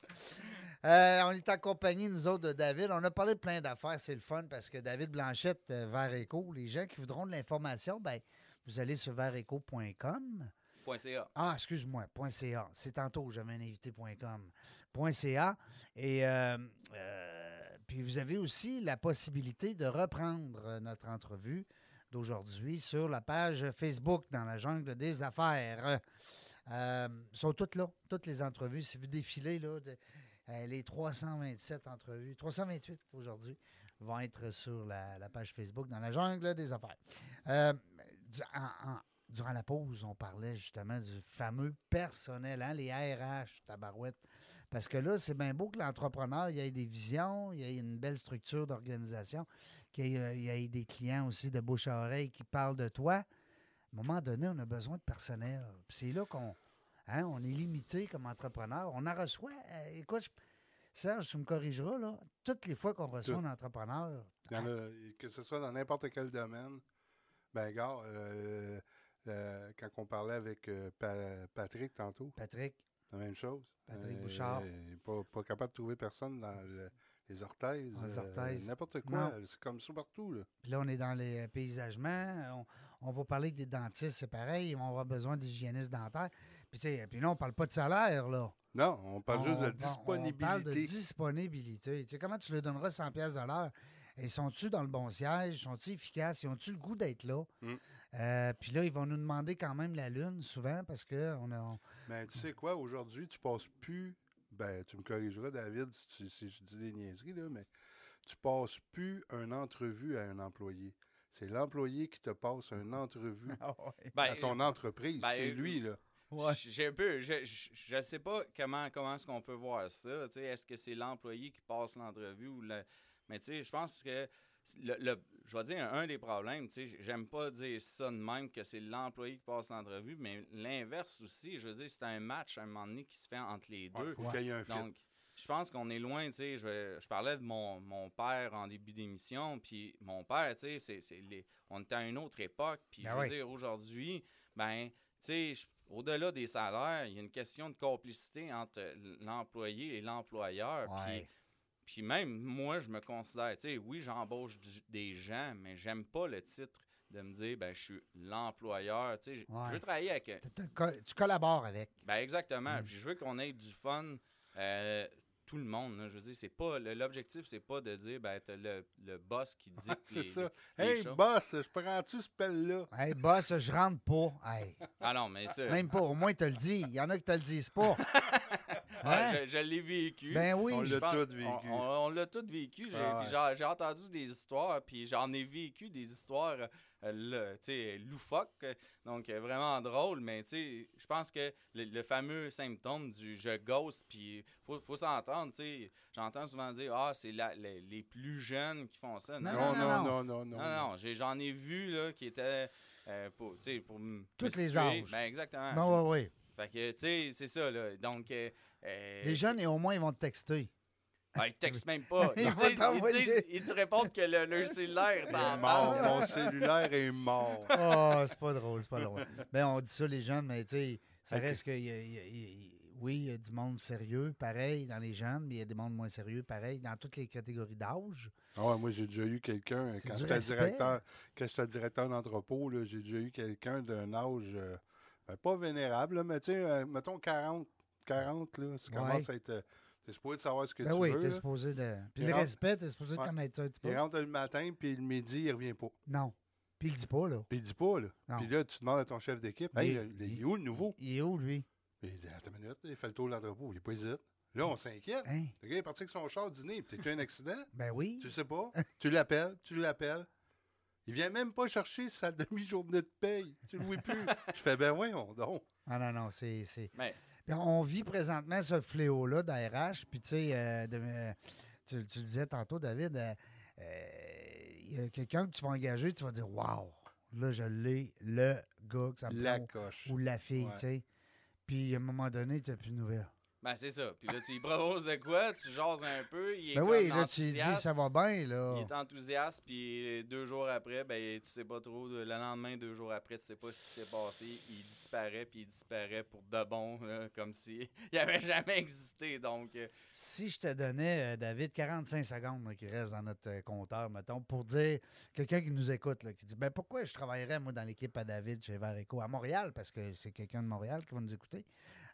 Euh, on est en compagnie, nous autres, de David. On a parlé de plein d'affaires. C'est le fun parce que David Blanchette, euh, Vert Éco, les gens qui voudront de l'information, ben, vous allez sur .ca. Ah, excuse-moi, .ca. C'est tantôt, j'avais un invité.com. .ca. Et euh, euh, puis vous avez aussi la possibilité de reprendre notre entrevue d'aujourd'hui sur la page Facebook dans la jungle des affaires. Euh, sont toutes là, toutes les entrevues. Si vous défilez, là, les 327 entrevues, 328 aujourd'hui, vont être sur la, page Facebook dans la jungle des affaires. Euh, durant la pause, on parlait justement du fameux personnel, hein, les RH, tabarouette. Parce que là, c'est bien beau que l'entrepreneur, il ait des visions, il ait une belle structure d'organisation, qu'il il y ait des clients aussi de bouche à oreille qui parlent de toi. À un moment donné, on a besoin de personnel. C'est là qu'on hein, on est limité comme entrepreneur. On en reçoit. euh, écoute, je- Serge, tu me corrigeras, là. Toutes les fois qu'on reçoit Tout. un entrepreneur, que ce soit dans n'importe quel domaine. Ben, gars, euh, euh, quand on parlait avec Pa- Patrick tantôt, Patrick, la même chose. Patrick Bouchard. Pas, pas capable de trouver personne dans le- les orthèses. Dans les orthèses. N'importe quoi. C'est comme ça partout. Là. Puis là, on est dans les paysagements. On, on va parler des dentistes, c'est pareil. On va avoir besoin d'hygiénistes dentaires. Puis, tu sais, puis là, on parle pas de salaire, là. Non, on parle juste de On- On parle de disponibilité. disponibilité. Tu sais, comment tu leur donneras 100 pièces de l'heure? Et sont-tu dans le bon siège? Sont-ils efficaces? Ils ont-tu le goût d'être là? Mm. Euh, puis là, ils vont nous demander quand même la lune, souvent, parce que on a... on- Mais tu sais quoi, aujourd'hui, tu passes plus. Ben, tu me corrigeras, David, si, tu- si je dis des niaiseries, là, mais tu passes plus une entrevue à un employé. C'est l'employé qui te passe une entrevue <laughs> Ben, à ton entreprise. ben, c'est euh, lui, là. J- J'ai un peu. Je, je, je sais pas comment, comment est-ce qu'on peut voir ça. tu sais, Est-ce que c'est l'employé qui passe l'entrevue ou le. Mais tu sais, je pense que le, le- je vais dire un des problèmes, tu sais, j'aime pas dire ça de même que c'est l'employé qui passe l'entrevue, mais l'inverse aussi, je veux dire, c'est un match à un moment donné qui se fait entre les deux. faut qu'il y ait un fit. Donc, je pense qu'on est loin, tu sais. Je, je parlais de mon, mon père en début d'émission, puis mon père, tu sais, c'est- c'est les- on était à une autre époque. Puis, Ben je veux oui. dire, aujourd'hui, ben, tu sais, au-delà des salaires, il y a une question de complicité entre l'employé et l'employeur. Ouais. Puis, puis même moi, je me considère, tu sais, oui, j'embauche des gens, mais j'aime pas le titre de me dire, ben, je suis l'employeur. Tu sais, je- Ouais. je veux travailler avec. Tu collabores avec. ben exactement. Mm. Puis je veux qu'on ait du fun, euh, tout le monde. là. Je veux dire, c'est pas le- l'objectif, c'est pas de dire ben t'as le, le boss qui dit C'est les, ça. les Hey, choses. boss, je prends-tu ce pelle-là? Hey, boss, je rentre pas. Hey, Ah non, mais ça, même pas. Au moins, te le dis. Il y en a qui te le disent pas. <laughs> ah, Hein? je, je l'ai vécu. Ben oui. On l'a tous vécu. On, on- on l'a tous vécu. J'ai Ah puis ouais. j'ai- j'ai entendu des histoires, puis j'en ai vécu des histoires euh, loufoques, euh, donc euh, vraiment drôles. Mais tu sais, je pense que le, le fameux symptôme du je gosse, puis faut, faut s'entendre. tu sais. J'entends souvent dire ah c'est la- les, les plus jeunes qui font ça. Non, Non, non, non, non, non, non. Non, non, j'ai- j'en ai vu là, qui étaient euh, pour, tu sais, pour m- Tous me les âges. Ben, exactement. Non, oui, oui. Fait que, tu sais, c'est ça, là. Donc, euh, euh, Les jeunes, et au moins, ils vont te texter. ah, ils textent même pas. <laughs> Ils Ils, vont disent- t'envoyer. ils disent- ils te répondent que le, leur cellulaire est Il en est mort. Mon cellulaire est mort. <laughs> Oh, c'est pas drôle, c'est pas drôle. Ben, on dit ça, les jeunes, mais tu sais, ça Ok. reste que. y a- y a- y a- oui, il y a du monde sérieux, pareil, dans les jeunes, mais il y a des mondes moins sérieux, pareil, dans toutes les catégories d'âge. Ah ouais, moi, j'ai déjà eu quelqu'un, C'est quand du j'étais respect. directeur, quand j'étais directeur d'entrepôt, là, j'ai déjà eu quelqu'un d'un âge, euh, ben, pas vénérable, là, mais tu sais, euh, mettons 40, 40, là, ça commence à être... euh, T'es supposé de savoir ce que Ben tu oui, veux. t'es là. supposé de. Puis Il le rentre- respect, t'es supposé de connaître ça un petit peu. Il rentre le matin, puis le midi, il revient pas. Non. Puis il le dit pas, là. Puis il dit pas, là. Non. Puis là, tu demandes à ton chef d'équipe, Il hey, il est où le nouveau? Il est où, lui? Puis il dit, attends une minute, il fait le tour de l'entrepôt, il est pas hésite. Là, on s'inquiète. Hein? Le gars est parti avec son char dîner, puis t'as eu un accident? <laughs> Ben oui. Tu sais pas. tu l'appelles, tu l'appelles. Il vient même pas chercher sa demi-journée de paye. Tu le vois plus. <laughs> Je fais, ben voyons donc. Ah non, non, c'est. c'est- Mais, on vit présentement ce fléau-là d'ARH. Puis, tu sais, euh, de- euh, tu, tu le disais tantôt, David, euh, euh, il y a quelqu'un que tu vas engager, tu vas dire Waouh, là, je l'ai, le gars que ça me La prend, coche. ou la fille, Ouais. tu sais. Puis, à un moment donné, tu n'as plus de nouvelles. Ben, c'est ça. Puis là, tu lui proposes de quoi, tu jases un peu, il est Ben oui, là, tu lui dis. Ça va bien, là. Il est enthousiaste, puis deux jours après, ben, tu sais pas trop. Le lendemain, deux jours après, tu sais pas ce qui s'est passé. Il disparaît, puis il disparaît pour de bon, là, comme si <laughs> il avait jamais existé. Donc, euh, Si je te donnais, euh, David, 45 secondes là, qui reste dans notre euh, compteur, mettons, pour dire, quelqu'un qui nous écoute, là, qui dit, ben pourquoi je travaillerais, moi, dans l'équipe à David chez Vareco à Montréal, parce que c'est quelqu'un de Montréal qui va nous écouter,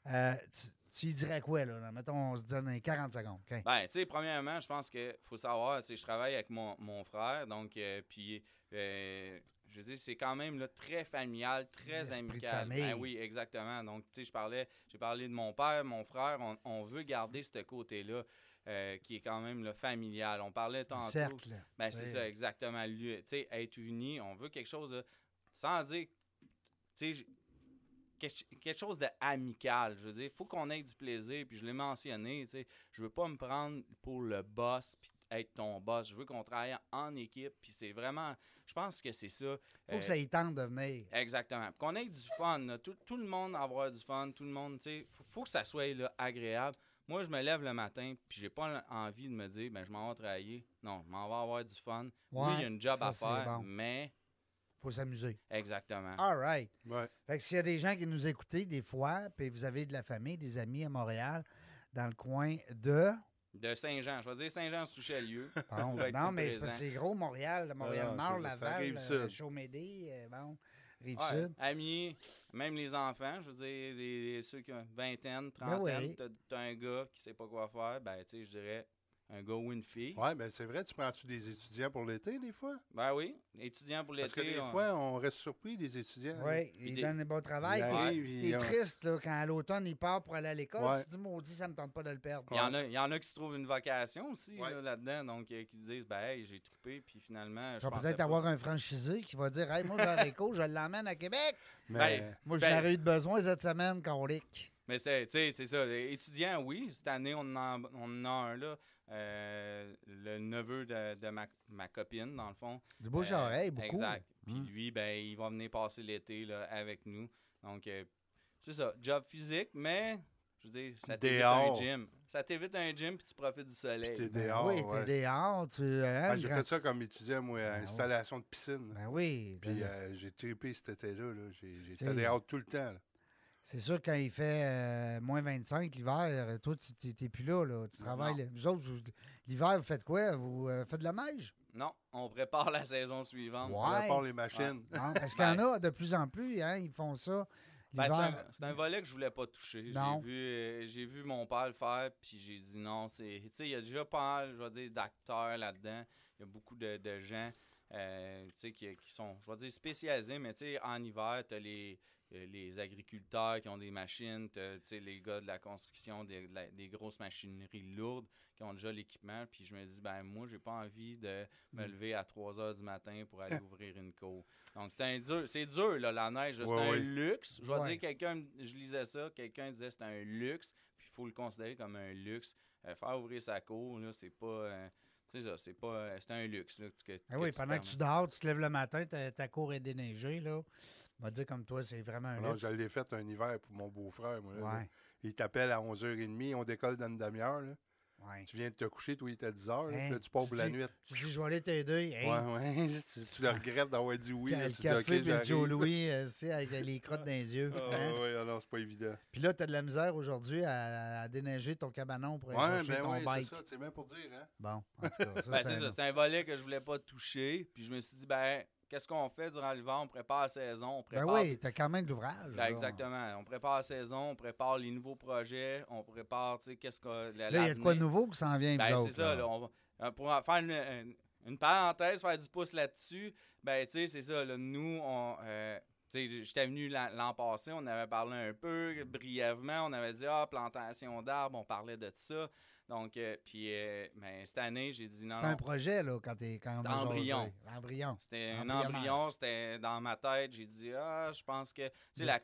euh, tu, tu dirais quoi, là? Mettons, on se donne un 40 secondes. OK? Ben, tu sais, premièrement, je pense qu'il faut savoir, tu sais, je travaille avec mon, mon frère, donc, euh, puis, euh, je veux dire, c'est quand même là, très familial, très de amical. famille. Ben oui, exactement. Donc, tu sais, je parlais, j'ai parlé de mon père, mon frère, on, on veut garder ce côté-là. euh, qui est quand même là, familial. On parlait tantôt. cercle. Ben, c'est ça, exactement. Lui, Tu sais, être unis, on veut quelque chose de. Sans dire. Tu sais, quelque, chose de amical. Je veux dire, il faut qu'on ait du plaisir. Puis je l'ai mentionné, tu sais, je veux pas me prendre pour le boss puis être ton boss. Je veux qu'on travaille en équipe. Puis c'est vraiment. Je pense que c'est ça. faut euh, que ça y tente de venir. Exactement. Qu'on ait du fun. là. Tout, tout le monde avoir du fun. Tout le monde, tu sais, faut, faut que ça soit là, agréable. Moi, je me lève le matin, puis j'ai pas envie de me dire, ben, je m'en vais travailler. Non, je m'en vais avoir du fun. oui, il y a une job ça, à faire, bon. mais faut s'amuser. exactement. All right. Ouais. Fait que s'il y a des gens qui nous écoutent des fois, puis vous avez de la famille, des amis à Montréal, dans le coin de... De Saint-Jean. Je vais dire Saint-Jean-sous-Chalieu. <laughs> Non, plus mais c'est présent. parce que c'est gros, Montréal, Ah Montréal-Nord, non, ça Laval, euh. Chaumédé, euh, bon, Ouais, Rive-Sud. amis, même les enfants, je veux dire, les, ceux qui ont vingtaine, trentaine, oui. t'as t'as un gars qui sait pas quoi faire, ben, tu sais, je dirais un gars ou une fille. Ouais, ben c'est vrai, tu prends-tu des étudiants pour l'été, des fois? Ben oui, étudiant pour l'été. Parce que des on- fois, on reste surpris des étudiants. Oui, Puis il des- donne un bon travail. T'es il- triste là, quand à l'automne, il part pour aller à l'école. Ouais. Tu te dis, maudit, ça me tente pas de le perdre. Il y, en a, il y en a qui se trouvent une vocation aussi Ouais. là, là-dedans, donc euh, qui se disent ben hey, j'ai trippé, puis finalement. Tu je vas pensais peut-être pas. avoir un franchisé qui va dire, hey, moi, Vareco, je l'emmène à Québec. Mais Ben, Moi, je Ben- n'aurais eu de besoin cette semaine, Colique. Mais c'est, tu sais, c'est ça. les Étudiants, oui. Cette année, on en, on en a un là. Euh, le neveu de, de ma, ma copine, dans le fond. Du bouche Euh, à oreille, beaucoup. Exact. Puis Mm. lui, ben, il va venir passer l'été là, avec nous. Donc, euh, c'est ça, job physique, mais je veux dire, ça t'évite un gym. Ça t'évite un gym, puis tu profites du soleil. Puis t'es Ben dehors. oui, ouais. t'es dehors, tu... hein, Ah, j'ai fait ça comme étudiant, moi, à Ben installation de piscine. Ben oui. Puis euh, j'ai trippé cet été-là. Là. J'ai- J'étais dehors tout le temps. là. C'est sûr, quand il fait euh, moins 25 l'hiver, toi, tu t'es plus là. là. Tu travailles. Non. Vous autres, vous- l'hiver, vous faites quoi? Vous euh, faites de la neige? Non, on prépare la saison suivante. Ouais. On part les machines. Hein? Parce qu'il y en <laughs> a de plus en plus, hein, ils font ça. Ben, c'est L'hiver. un, c'est un volet que je voulais pas toucher. J'ai Non. vu, euh, j'ai vu mon père le faire, puis j'ai dit non. c'est Tu sais, il y a déjà pas mal, je vais dire, d'acteurs là-dedans. Il y a beaucoup de, de gens euh, tu sais, qui, qui sont, je vais dire, spécialisés, mais tu sais, en hiver, tu as les, euh, les agriculteurs qui ont des machines, les gars de la construction, des, de la- des grosses machineries lourdes qui ont déjà l'équipement. Puis je me dis, ben moi, j'ai pas envie de Mm. me lever à 3 heures du matin pour aller ouvrir une cour. Donc, c'est un dur, c'est dur, là, la neige. C'est un ouais. luxe. Je vais Ouais. dire, quelqu'un, je lisais ça, quelqu'un disait que c'est un luxe, puis il faut le considérer comme un luxe. Euh, faire ouvrir sa cour, là, c'est pas. euh, c'est ça, c'est pas. euh, c'est un luxe, là, que, Ah oui, pendant que tu dors, tu te lèves le matin, ta, ta cour est déneigée, là. On va dire comme toi, c'est vraiment un Alors, luxe. je l'ai fait un hiver pour mon beau-frère. moi, là, là. Ouais, Il t'appelle à 11h30, on décolle dans une demi-heure. là. ouais. Tu viens de te coucher, toi, il était à 10h. Hein, là, tu pars pour la dis- nuit. Tu dis, je vais aller t'aider. Hey, Ouais, ouais. <laughs> tu, tu le regrettes d'avoir dit oui. ca- là, le tu dis, café, OK, puis le j'arrive. Joe Louis, <laughs> euh, tu sais, avec les crottes dans les yeux. Ah, hein? ouais, ah non, c'est pas évident. Puis là, tu as de la misère aujourd'hui à, à déneiger ton cabanon pour aller Ouais, chercher ben ton ouais, c'est bike. ça. C'est bien pour dire, hein? Bon, en tout cas, ça, Ben, c'est c'est un ça, c'est un volet que je voulais pas toucher. Puis je me suis dit, ben, qu'est-ce qu'on fait durant l'hiver? On prépare la saison, on Ben prépare. oui, tu as quand même de l'ouvrage. Ben, exactement. On prépare la saison, on prépare les nouveaux projets, on prépare, tu sais, qu'est-ce que. Là, il y a de quoi de nouveau qui s'en vient, Ben, c'est ça, là? on va- euh, pour faire une, une- une parenthèse, faire du pouce là-dessus, ben, tu sais, c'est ça, là, nous, on. euh, j'étais venu l'an passé, on avait parlé un peu brièvement, on avait dit, ah, plantation d'arbres, on parlait de ça. Donc, euh, puis, euh, ben, cette année, j'ai dit non. C'était un projet, là, quand t'es quand C'était embryon. Embryon. C'était un embryon, c'était dans ma tête. J'ai dit, ah, je pense que, tu sais, la,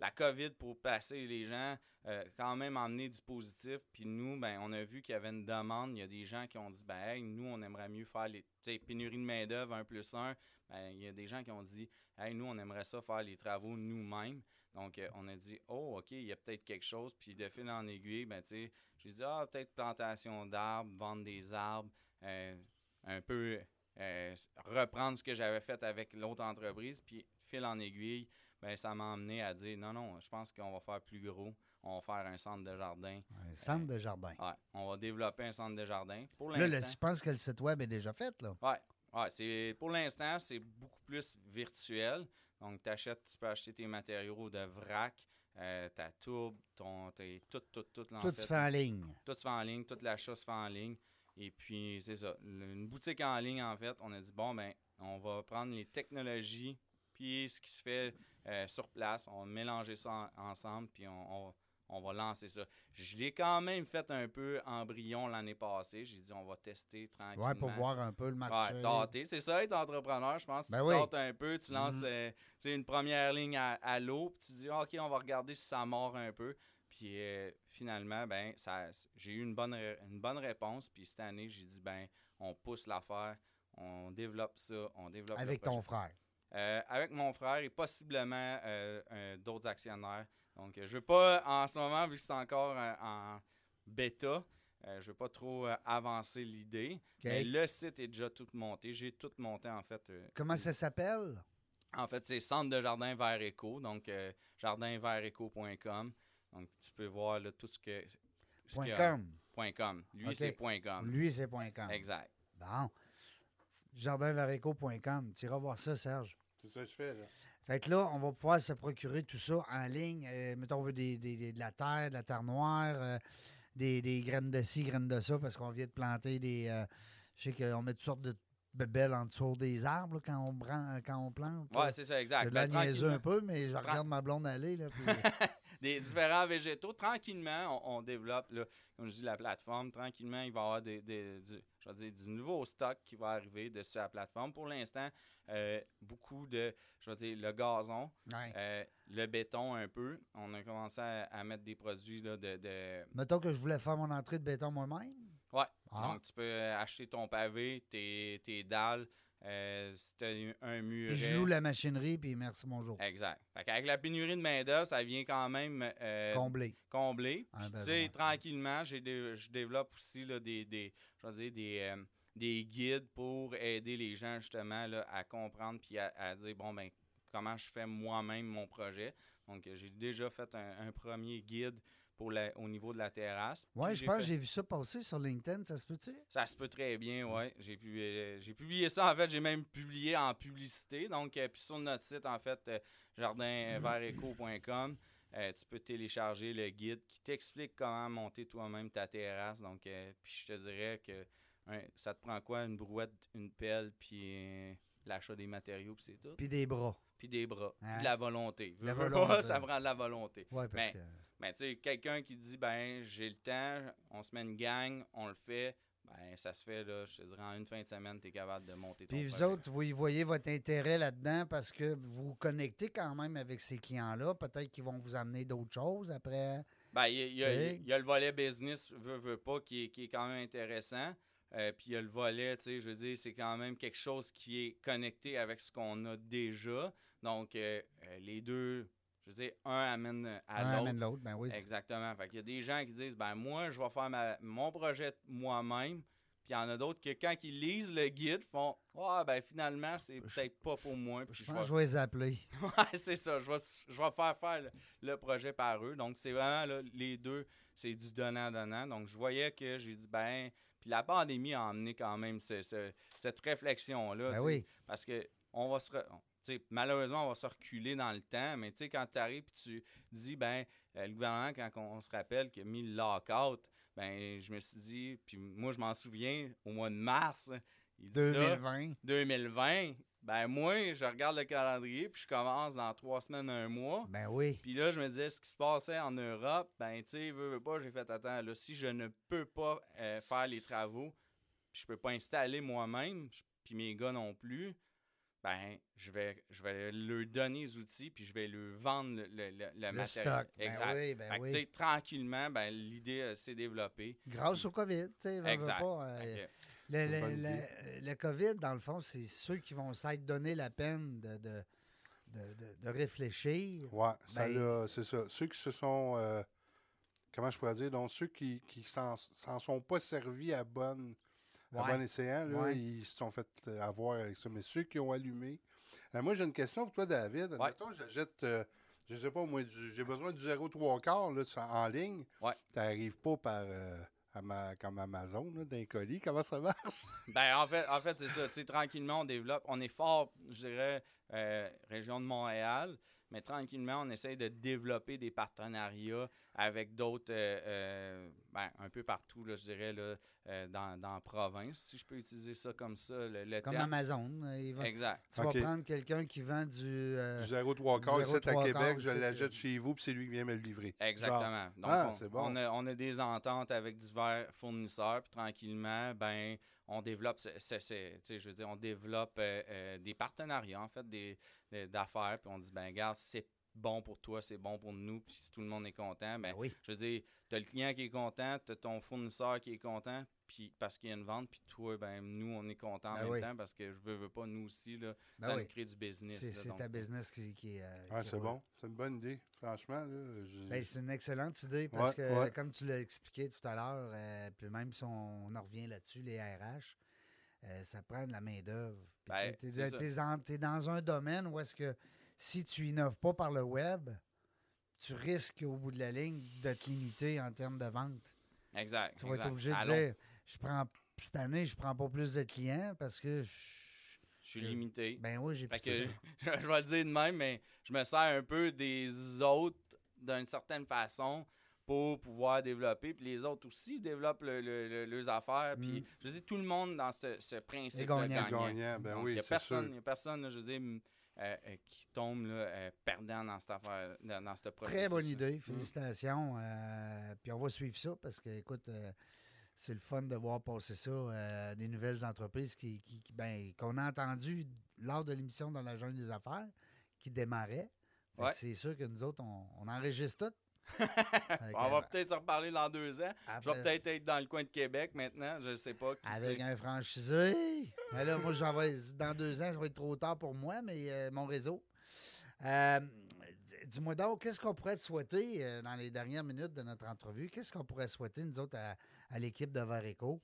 la COVID pour passer les gens, euh, quand même emmener du positif. Puis nous, ben, on a vu qu'il y avait une demande. Il y a des gens qui ont dit, ben, hey, nous, on aimerait mieux faire les, tu sais, pénurie de main-d'œuvre, 1 plus 1. Ben, il y a des gens qui ont dit, hey, nous, on aimerait ça faire les travaux nous-mêmes. Donc, euh, on a dit, oh, OK, il y a peut-être quelque chose. Puis de fil en aiguille, ben, tu sais, j'ai dit, ah, peut-être plantation d'arbres, vendre des arbres, euh, un peu euh, reprendre ce que j'avais fait avec l'autre entreprise. Puis, fil en aiguille, ben, ça m'a amené à dire, non, non, je pense qu'on va faire plus gros. On va faire un centre de jardin. Un centre de jardin. Ouais, on va développer un centre de jardin. Pour Là, l'instant, je pense que le site web est déjà fait, là. Ouais, ouais c'est, pour l'instant, c'est beaucoup plus virtuel. Donc, t'achètes, tu peux acheter tes matériaux de vrac, euh, ta tourbe, ton, tes- tout, tout, tout, Tout se fait en ligne. tout se fait en ligne, toute l'achat se fait en ligne. Et puis, c'est ça. Une boutique en ligne, en fait, on a dit, bon, ben, on va prendre les technologies, puis ce qui se fait euh, sur place, on va mélanger ça en- ensemble, puis on, on- on va lancer ça. Je l'ai quand même fait un peu embryon l'année passée. J'ai dit, on va tester tranquillement. Ouais, pour voir un peu le marché. Ouais, tâter. C'est ça, être entrepreneur, je pense. Ben tu oui. tâtes un peu, tu lances Mhm. euh, tu sais, une première ligne à, à l'eau, puis tu dis, OK, on va regarder si ça mord un peu. Puis euh, finalement, ben, ça, j'ai eu une bonne, une bonne réponse. Puis cette année, j'ai dit, ben, on pousse l'affaire, on développe ça, on développe Avec ton frère. Euh, avec mon frère et possiblement euh, d'autres actionnaires. Donc, euh, je ne veux pas, en ce moment, vu que c'est encore euh, en bêta, euh, je ne veux pas trop euh, avancer l'idée. Mais le site est déjà tout monté. J'ai tout monté, en fait. euh, Comment ça s'appelle? en fait, c'est Centre de jardin vert éco, donc euh, jardinvertéco.com. Donc, tu peux voir là, tout ce que. ce Point. .com. Point .com. Lui, c'est point .com. Lui, c'est point .com. Exact. Bon. Jardinvareco.com. Tu iras voir ça, Serge. C'est ça que je fais, là. Fait que là, on va pouvoir se procurer tout ça en ligne. Euh, mettons, on veut des, des- des- de la terre, de la terre noire, euh, des, des graines de ci, graines de ça, parce qu'on vient de planter des. euh, je sais qu'on met toutes sortes de bébelles en dessous des arbres là, quand, on quand on plante. Ouais, c'est ça, exact. Je Ben, niaiseux un peu, mais je regarde ma blonde aller. Là, puis- <laughs> des différents végétaux. Tranquillement, on, on développe, là, comme je dis, la plateforme. Tranquillement, il va y avoir des, des- du, je vais dire, du nouveau stock qui va arriver dessus la plateforme. Pour l'instant, euh, beaucoup de, je vais dire, le gazon, Ouais. euh, le béton un peu. On a commencé à, à mettre des produits là, de, de- Mettons que je voulais faire mon entrée de béton moi-même? Ouais. Ah. Donc, tu peux acheter ton pavé, tes, tes dalles, euh, as un mur. Je loue la machinerie, puis merci, bonjour. Exact. Avec la pénurie de main-d'œuvre, ça vient quand même euh, Comblé. combler. Un Puis, tu sais, tranquillement, dé- je développe aussi là, des, des, je dire, des, euh, des guides pour aider les gens justement là, à comprendre puis à, à dire, bon, ben comment je fais moi-même mon projet. Donc, j'ai déjà fait un, un premier guide pour la- au niveau de la terrasse. Oui, je pense fait- que j'ai vu ça passer sur LinkedIn, ça se peut-tu? ça se peut très bien, oui. J'ai publié, j'ai publié ça, en fait, j'ai même publié en publicité. Donc, euh, puis sur notre site, en fait, euh, jardinverteco.com, euh, tu peux télécharger le guide qui t'explique comment monter toi-même ta terrasse. Donc, euh, puis je te dirais que hein, ça te prend quoi? Une brouette, une pelle, puis euh, l'achat des matériaux, puis c'est tout. Puis des bras. Puis des bras, Hein? puis de la volonté. La <laughs> volonté. pas, ça prend de la volonté. Oui, parce Mais- que. Ben, tu sais, quelqu'un qui dit, ben, j'ai le temps, on se met une gang, on le fait, ben, ça se fait, là, je te dirais, en une fin de semaine, tu es capable de monter ton Puis vous autres, vous y voyez votre intérêt là-dedans parce que vous vous connectez quand même avec ces clients-là. Peut-être qu'ils vont vous amener d'autres choses après. Ben, y, y il y a le volet business, veut, veut pas, qui est, qui est quand même intéressant. Euh, puis il y a le volet, tu sais, je veux dire, c'est quand même quelque chose qui est connecté avec ce qu'on a déjà. Donc, euh, euh, les deux, je veux dire, un amène à Un l'autre. amène l'autre, ben oui. Exactement. Fait qu'il y a des gens qui disent ben moi, je vais faire ma- mon projet moi-même. Puis il y en a d'autres que quand ils lisent le guide, font Ah ben finalement, c'est peut-être pas pour moi. Puis Je je vais- je vais les appeler. <laughs> Ouais, c'est ça. Je vais, je vais faire faire le, le projet par eux. Donc, c'est vraiment là, les deux, c'est du donnant-donnant. Donc, je voyais que j'ai dit, ben, puis la pandémie a amené quand même ce- ce- cette réflexion-là. Ben oui. Parce que on va se. re- malheureusement, on va se reculer dans le temps, mais tu sais, quand tu arrives et tu dis, ben, euh, le gouvernement, quand on, on se rappelle qu'il a mis le lockout, ben, je me suis dit, puis moi, je m'en souviens, au mois de mars, il dit ça. 2020. 2020, ben moi, je regarde le calendrier, puis je commence dans trois semaines, un mois. Ben oui. Puis là, je me disais, ce qui se passait en Europe, ben tu sais, veux, veux pas, j'ai fait, attends, là, si je ne peux pas euh, faire les travaux, je peux pas installer moi-même, puis mes gars non plus, ben je vais, je vais leur donner les outils, puis je vais leur vendre le, le, le- matériel. stock. Ben Exact. oui, ben que, oui. tranquillement, ben l'idée euh, s'est développée. Grâce au COVID, tu sais. Exact. pas, euh, le, C'est le- COVID, dans le fond, c'est ceux qui vont s'être donné la peine de, de, de, de- de réfléchir. Ouais, ça Ben- c'est ça. Ceux qui se sont. euh, comment je pourrais dire? Donc, ceux qui qui s'en s'en sont pas servis à bonne. À Ouais. bon escient, là, Ouais. ils se sont fait euh, avoir avec ça. Mais ceux qui ont allumé. Euh, moi, j'ai une question pour toi, David. Ouais. Admettons, j'achète, euh, je sais pas, moi, j'ai besoin du 0,3 quart là, en ligne. Ouais. Tu n'arrives pas par euh, comme Amazon, d'un colis. Comment ça marche? <laughs> Ben, en fait, en fait c'est ça. Tranquillement, on développe. On est fort, je dirais, euh, région de Montréal, mais tranquillement, on essaye de développer des partenariats avec d'autres, euh, euh, ben, un peu partout, là, je dirais, là, euh, dans, dans la province, si je peux utiliser ça comme ça, le, le Comme terme. Amazon. il va- Exact. tu vas prendre quelqu'un qui vend du. euh, du 0,3 quart du ici à 0,3 Québec, quart je l'achète chez vous, puis c'est lui qui vient me le livrer. Exactement. Donc, Ah, on, c'est bon. on a, on a des ententes avec divers fournisseurs, puis tranquillement, ben, on développe, je veux dire, on développe euh, euh, des partenariats, en fait, des, des- d'affaires, puis on dit, ben, regarde, si c'est bon pour toi, c'est bon pour nous, puis si tout le monde est content, ben, oui. je veux dire, tu as le client qui est content, tu as ton fournisseur qui est content, puis parce qu'il y a une vente, puis toi, ben, nous, on est content en Ben même oui. temps, parce que je veux, veux pas, nous aussi, là, Ben ça oui. nous crée du business. C'est ta business qui, qui est. euh, Ah, qui c'est bon. C'est une bonne idée. Franchement, Ben, c'est une excellente idée parce Ouais, que, ouais. comme tu l'as expliqué tout à l'heure, euh, puis même si on, on en revient là-dessus, les RH, euh, ça prend de la main-d'œuvre. Ben, tu es, dans un domaine où est-ce que si tu innoves pas par le web, tu risques au bout de la ligne de te limiter en termes de vente. Exact. Tu vas être obligé de Allons. dire je prends cette année, je prends pas plus de clients parce que je- Je suis limité. ben oui, j'ai plus que, ça. <laughs> je vais le dire de même, mais je me sers un peu des autres d'une certaine façon pour pouvoir développer. Puis les autres aussi développent le- le- le- leurs affaires. Puis Mm. je dis tout le monde dans ce, ce principe gagnant. gagnant. Gagnant, ben oui, il n'y a c'est personne, y a personne là, je veux dire, euh, euh, qui tombe là, euh, perdant dans cette affaire, dans, dans ce processus. Très bonne idée. Félicitations. euh, puis on va suivre ça parce que, écoute, c'est le fun de voir passer ça, des nouvelles entreprises qui, qui- qui- ben, qu'on a entendu lors de l'émission dans la jungle des affaires qui Ouais. C'est sûr que nous autres, on, on enregistre tout. <laughs> On va peut-être se reparler dans deux ans. Je vais peut-être être dans le coin de Québec maintenant. Je ne sais pas. Qui Avec un franchisé. Mais là, moi, j'en vais, dans deux ans, ça va être trop tard pour moi, mais euh, mon réseau. Euh, Dis-moi donc, qu'est-ce qu'on pourrait te souhaiter euh, dans les dernières minutes de notre entrevue? Qu'est-ce qu'on pourrait souhaiter, nous autres, à, à l'équipe de Vareco?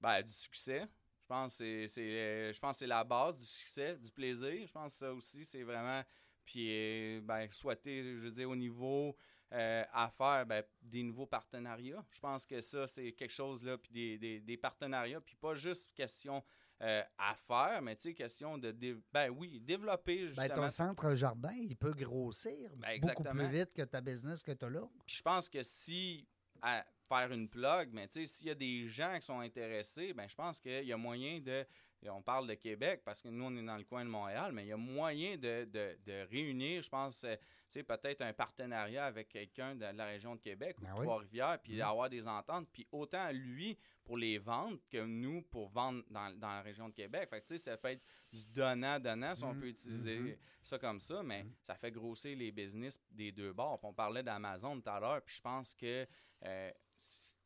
Ben, du succès. Je pense que c'est- c'est je pense que c'est la base du succès, du plaisir. Je pense que ça aussi, c'est vraiment. Puis, ben, souhaiter, je veux dire, au niveau euh, affaires, ben, des nouveaux partenariats. Je pense que ça, c'est quelque chose, là, puis des, des, des partenariats, puis pas juste question euh, affaires, mais tu sais, question de. dé- Ben oui, développer Ben, justement. ton centre jardin, il peut grossir Ben, beaucoup plus vite que ta business que tu as là. Puis je pense que si à faire une plug, mais tu sais, s'il y a des gens qui sont intéressés, ben je pense qu'il y a moyen de. Et On parle de Québec parce que nous, on est dans le coin de Montréal, mais il y a moyen de, de- de réunir, je pense, euh, peut-être un partenariat avec quelqu'un de la région de Québec ou oui. Trois-Rivières, puis Mhm. avoir des ententes, puis autant lui pour les ventes que nous pour vendre dans, dans la région de Québec. Fait que, ça peut être du donnant-donnant, si on peut utiliser Mhm. ça comme ça, mais ça fait grossir les business des deux bords. Puis on parlait d'Amazon tout à l'heure, puis je pense que euh,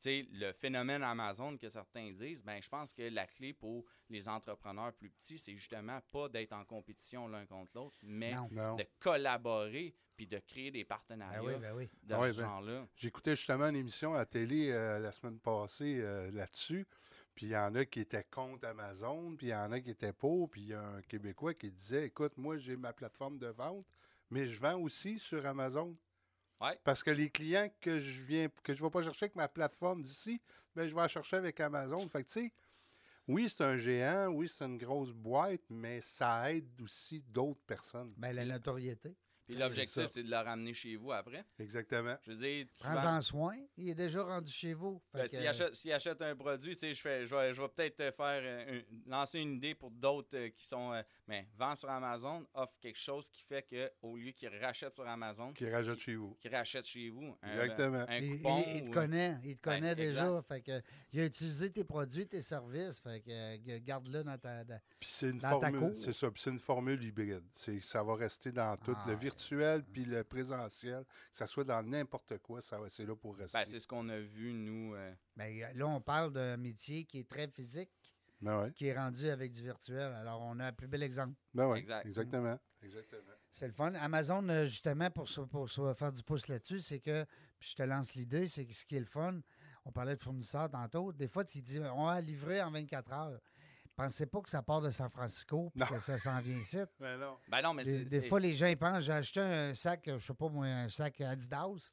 le phénomène Amazon que certains disent, ben je pense que la clé pour les entrepreneurs plus petits, c'est justement pas d'être en compétition l'un contre l'autre, mais Non. Non. de collaborer puis de créer des partenariats Ben oui, ben oui. de Ouais, ce ben, genre-là. J'écoutais justement une émission à la télé euh, la semaine passée euh, là-dessus. Puis il y en a qui étaient contre Amazon, puis il y en a qui étaient pour. Puis il y a un Québécois qui disait Écoute, moi, j'ai ma plateforme de vente, mais je vends aussi sur Amazon. Ouais. Parce que les clients que je viens que je ne vais pas chercher avec ma plateforme d'ici, ben, je vais la chercher avec Amazon. Fait que tu sais, oui, c'est un géant, oui, c'est une grosse boîte, mais ça aide aussi d'autres personnes. Ben, la notoriété. Puis l'objectif, c'est de le ramener chez vous après. Exactement. Je veux dire, Prends-en soin. Il est déjà rendu chez vous. Ben, que, S'il achète, un produit, tu sais, je, fais, je vais, je vais peut-être faire euh, un- lancer une idée pour d'autres euh, qui sont. euh, mais vend sur Amazon, offre quelque chose qui fait que au lieu qu'ils rachètent sur Amazon, Qui rajoute chez vous. qu'ils rachètent chez vous. Un, Exactement. Un il, coupon. il- il te ou- connaît, il te Ben, connaît déjà. exact. Fait que, il a utilisé tes produits, tes services. Fait que, garde-le dans ta. dans- Puis c'est une formule, c'est ça, puis c'est une formule hybride. C'est ça va rester dans tout Ah, le ouais. Virtuel puis le présentiel, que ça soit dans n'importe quoi, ça va c'est là pour rester. Ben, c'est ce qu'on a vu, nous. euh, Ben, là, on parle d'un métier qui est très physique, Ben ouais. qui est rendu avec du virtuel. Alors, on a un plus bel exemple. Ben ouais, Exact. exactement. Exactement. C'est le fun. Amazon, euh, justement, pour, pour faire du pouce là-dessus, c'est que, puis je te lance l'idée, c'est que ce qui est le fun, on parlait de fournisseurs tantôt, des fois, tu dis, on va livrer en 24 heures. Pensez pas que ça part de San Francisco puis que ça s'en vient ici. <laughs> Ben non. Ben non, mais Des, fois, les gens ils pensent, j'ai acheté un sac, je sais pas moi, un sac Adidas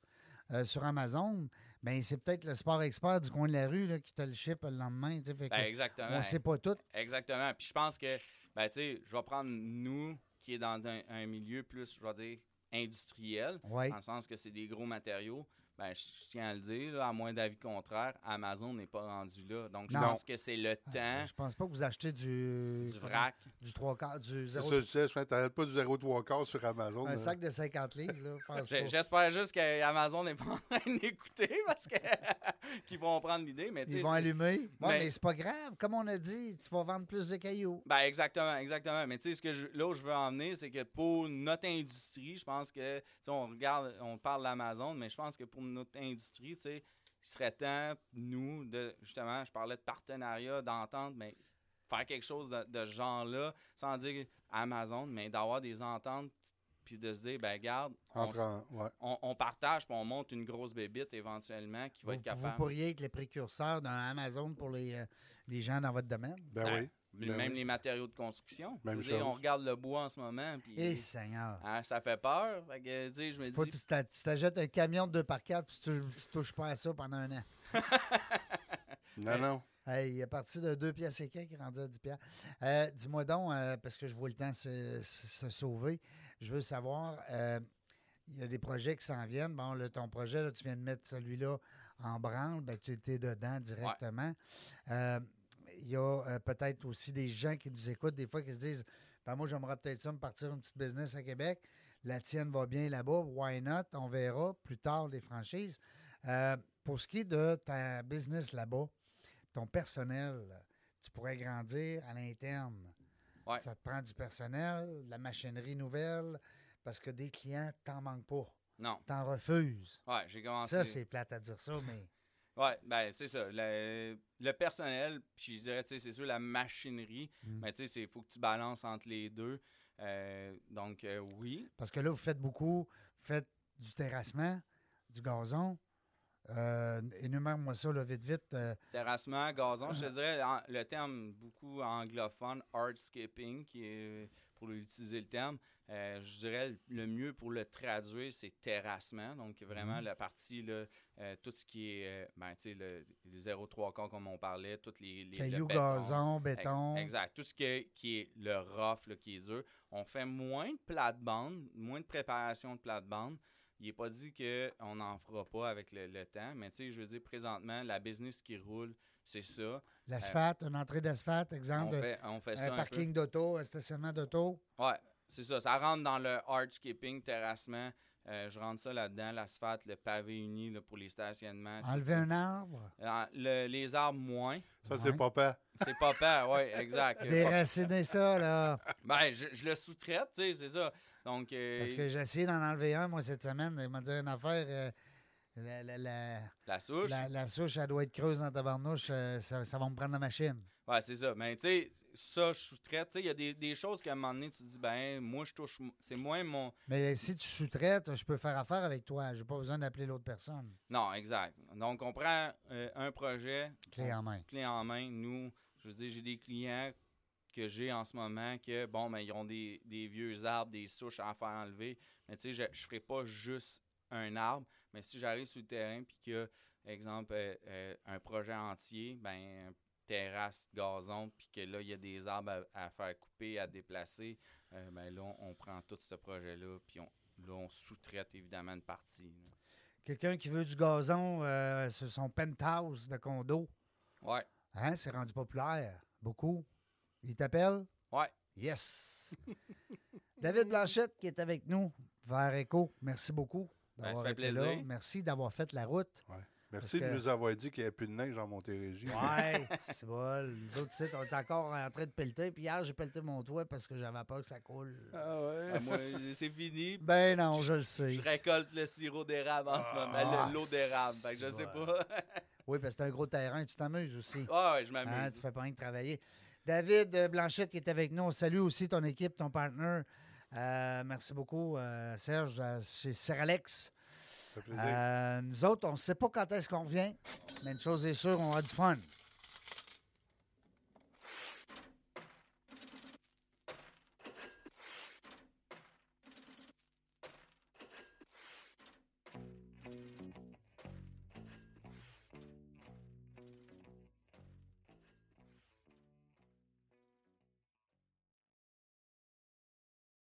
euh, sur Amazon. Ben, c'est peut-être le sport expert du coin de la rue là, qui te le ship le lendemain. fait que Ben, exactement. on sait pas tout. Exactement. Puis je pense que, ben, tu sais, je vais prendre nous, qui est dans un, un milieu plus, je vais dire, industriel, dans le sens que c'est des gros matériaux. Ben, je je tiens à le dire, là, à moins d'avis contraire, Amazon n'est pas rendu là. Donc, je Non. pense que c'est le temps Je pense pas que vous achetez du. du vrac. Du 3 quarts, du C'est 0, ça, t'arrêtes pas du 0,3 quart sur Amazon. un là. sac de 50 livres. Là. <laughs> J'espère juste qu'Amazon n'est pas <laughs> en train d'écouter parce que <laughs> qu'ils vont prendre l'idée. Mais tu Ils vont allumer. Ouais, Mais- mais c'est pas grave. Comme on a dit, tu vas vendre plus de cailloux. Ben exactement, exactement. Mais tu sais, ce que je, là où je veux en venir, c'est que pour notre industrie, je pense que, tu sais, on regarde, on parle d'Amazon, mais je pense que pour notre industrie, tu sais, il serait temps, nous, de, justement, je parlais de partenariat, d'entente, mais faire quelque chose de, de ce genre-là, sans dire Amazon, mais d'avoir des ententes, puis de se dire, ben regarde, on, Entre en- ouais. on- on partage, puis on monte une grosse bébite éventuellement qui va Vous, être capable. vous pourriez être les précurseurs d'un Amazon pour les, euh, les gens dans votre domaine. Ben oui. Même Ben oui. les matériaux de construction. Même dire, chose. on regarde le bois en ce moment, puis Eh, Seigneur. hein, ça fait peur. Fait que, tu sais, je me Faut que dis, tu t'a- tu t'achètes un camion de 2 par 4 puis tu, tu touches pas à ça pendant un an. <laughs> Non, non. Hey, il est parti de 2 pièces et quelques, il est rendu à 10 piastres. Euh, Dis-moi donc, euh, parce que je vois le temps se, se- se sauver, je veux savoir, euh, il y a des projets qui s'en viennent. Bon, là, ton projet, là, tu viens de mettre celui-là en branle, ben, tu étais dedans directement. Euh, il y a euh, peut-être aussi des gens qui nous écoutent, des fois, qui se disent ben, Moi, j'aimerais peut-être ça me partir une petite business à Québec. La tienne va bien là-bas. Why not? On verra plus tard les franchises. Euh, pour ce qui est de ta business là-bas, ton personnel, tu pourrais grandir à l'interne. Ouais. Ça te prend du personnel, de la machinerie nouvelle, parce que des clients, t'en manques pas. Non. T'en refuses. Ouais, j'ai commencé. Ça, c'est plate à dire ça, mais Ouais, ben c'est ça. Le, le personnel, puis je dirais, c'est sûr, la machinerie, Mm. mais tu sais, il faut que tu balances entre les deux. Euh, donc, euh, oui. parce que là, vous faites beaucoup, vous faites du terrassement, du gazon. Euh, énumère-moi ça, là, vite, vite. euh, Terrassement, gazon, je te dirais en- le terme beaucoup anglophone, hardscaping, qui est pour utiliser le terme. Euh, je dirais le mieux pour le traduire, c'est terrassement. Donc, vraiment, la partie, là, euh, tout ce qui est, euh, ben, tu sais, le, le 0,3 quarts, comme on parlait, toutes les. les le cailloux, gazon, béton. Exact. Tout ce qui est, qui est le rough, là, qui est dur. On fait moins de plate-bande, moins de préparation de plate-bande. Il n'est pas dit qu'on n'en fera pas avec le, le temps, mais tu sais, je veux dire, présentement, la business qui roule, c'est ça. L'asphalte, une entrée d'asphalte, exemple, fait, on fait ça un un parking d'auto, un stationnement d'auto. Ouais, c'est ça. Ça rentre dans le hardscaping, terrassement. Euh, je rentre ça là-dedans, l'asphalte, le pavé uni là, pour les stationnements. Enlever un arbre, Euh, le- les arbres, moins. Ça, Ouais. c'est papa. C'est pas peur, oui, exact. <laughs> déraciner ça, là. Ben, je, je le sous-traite, tu sais, c'est ça. Donc, euh, Parce que j'ai essayé d'en enlever un, moi, cette semaine. Il m'a dit une affaire. euh, la, la, la, la souche? la- la souche, elle doit être creuse dans ta barnouche. euh, ça, ça va me prendre la machine. Ouais, c'est ça. Mais tu sais, ça, je sous-traite. Il y a des, des choses qu'à un moment donné, tu te dis, ben, moi, je touche. C'est moins mon. Mais si tu sous-traites, je peux faire affaire avec toi. J'ai pas besoin d'appeler l'autre personne. Non, exact. Donc, on prend euh, un projet, Clé en main. clé en main. Nous, je veux dire, j'ai des clients que j'ai en ce moment que, bon, ben, ils ont des, des vieux arbres, des souches à faire enlever. Mais tu sais, je ne ferai pas juste un arbre. Mais si j'arrive sur le terrain puis a, exemple, euh, euh, un projet entier, ben, terrasse, gazon, puis que là, il y a des arbres à, à faire couper, à déplacer, euh, ben là, on, on prend tout ce projet-là, puis on, là, on sous-traite évidemment une partie. Quelqu'un qui veut du gazon euh, sur son penthouse de condo, Ouais, hein, c'est rendu populaire. Beaucoup. Il t'appelle? ouais. Yes! <laughs> David Blanchette qui est avec nous vers Echo. Merci beaucoup Ben, d'avoir été là. Merci d'avoir fait la route. Merci de nous avoir dit qu'il n'y avait plus de neige en Montérégie. Ouais, <laughs> c'est bon. Les autres sites, on est encore en train de pelleter. Puis hier, j'ai pelleté mon toit parce que j'avais peur que ça coule. Ah ouais? Moi, c'est fini. Ben non, je le sais. Je récolte le sirop d'érable en ce moment, Ah, le- l'eau d'érable. Fait que je c'est sais bon. pas. <laughs> Oui, parce que c'est un gros terrain, tu t'amuses aussi. Ah ouais, je Hein, m'amuse. tu fais pas rien que travailler. David euh, Blanchette qui est avec nous. On salue aussi ton équipe, ton partner. Euh, merci beaucoup, euh, Serge, chez Seralex. Euh, nous autres, on ne sait pas quand est-ce qu'on revient, mais une chose est sûre, on a du fun.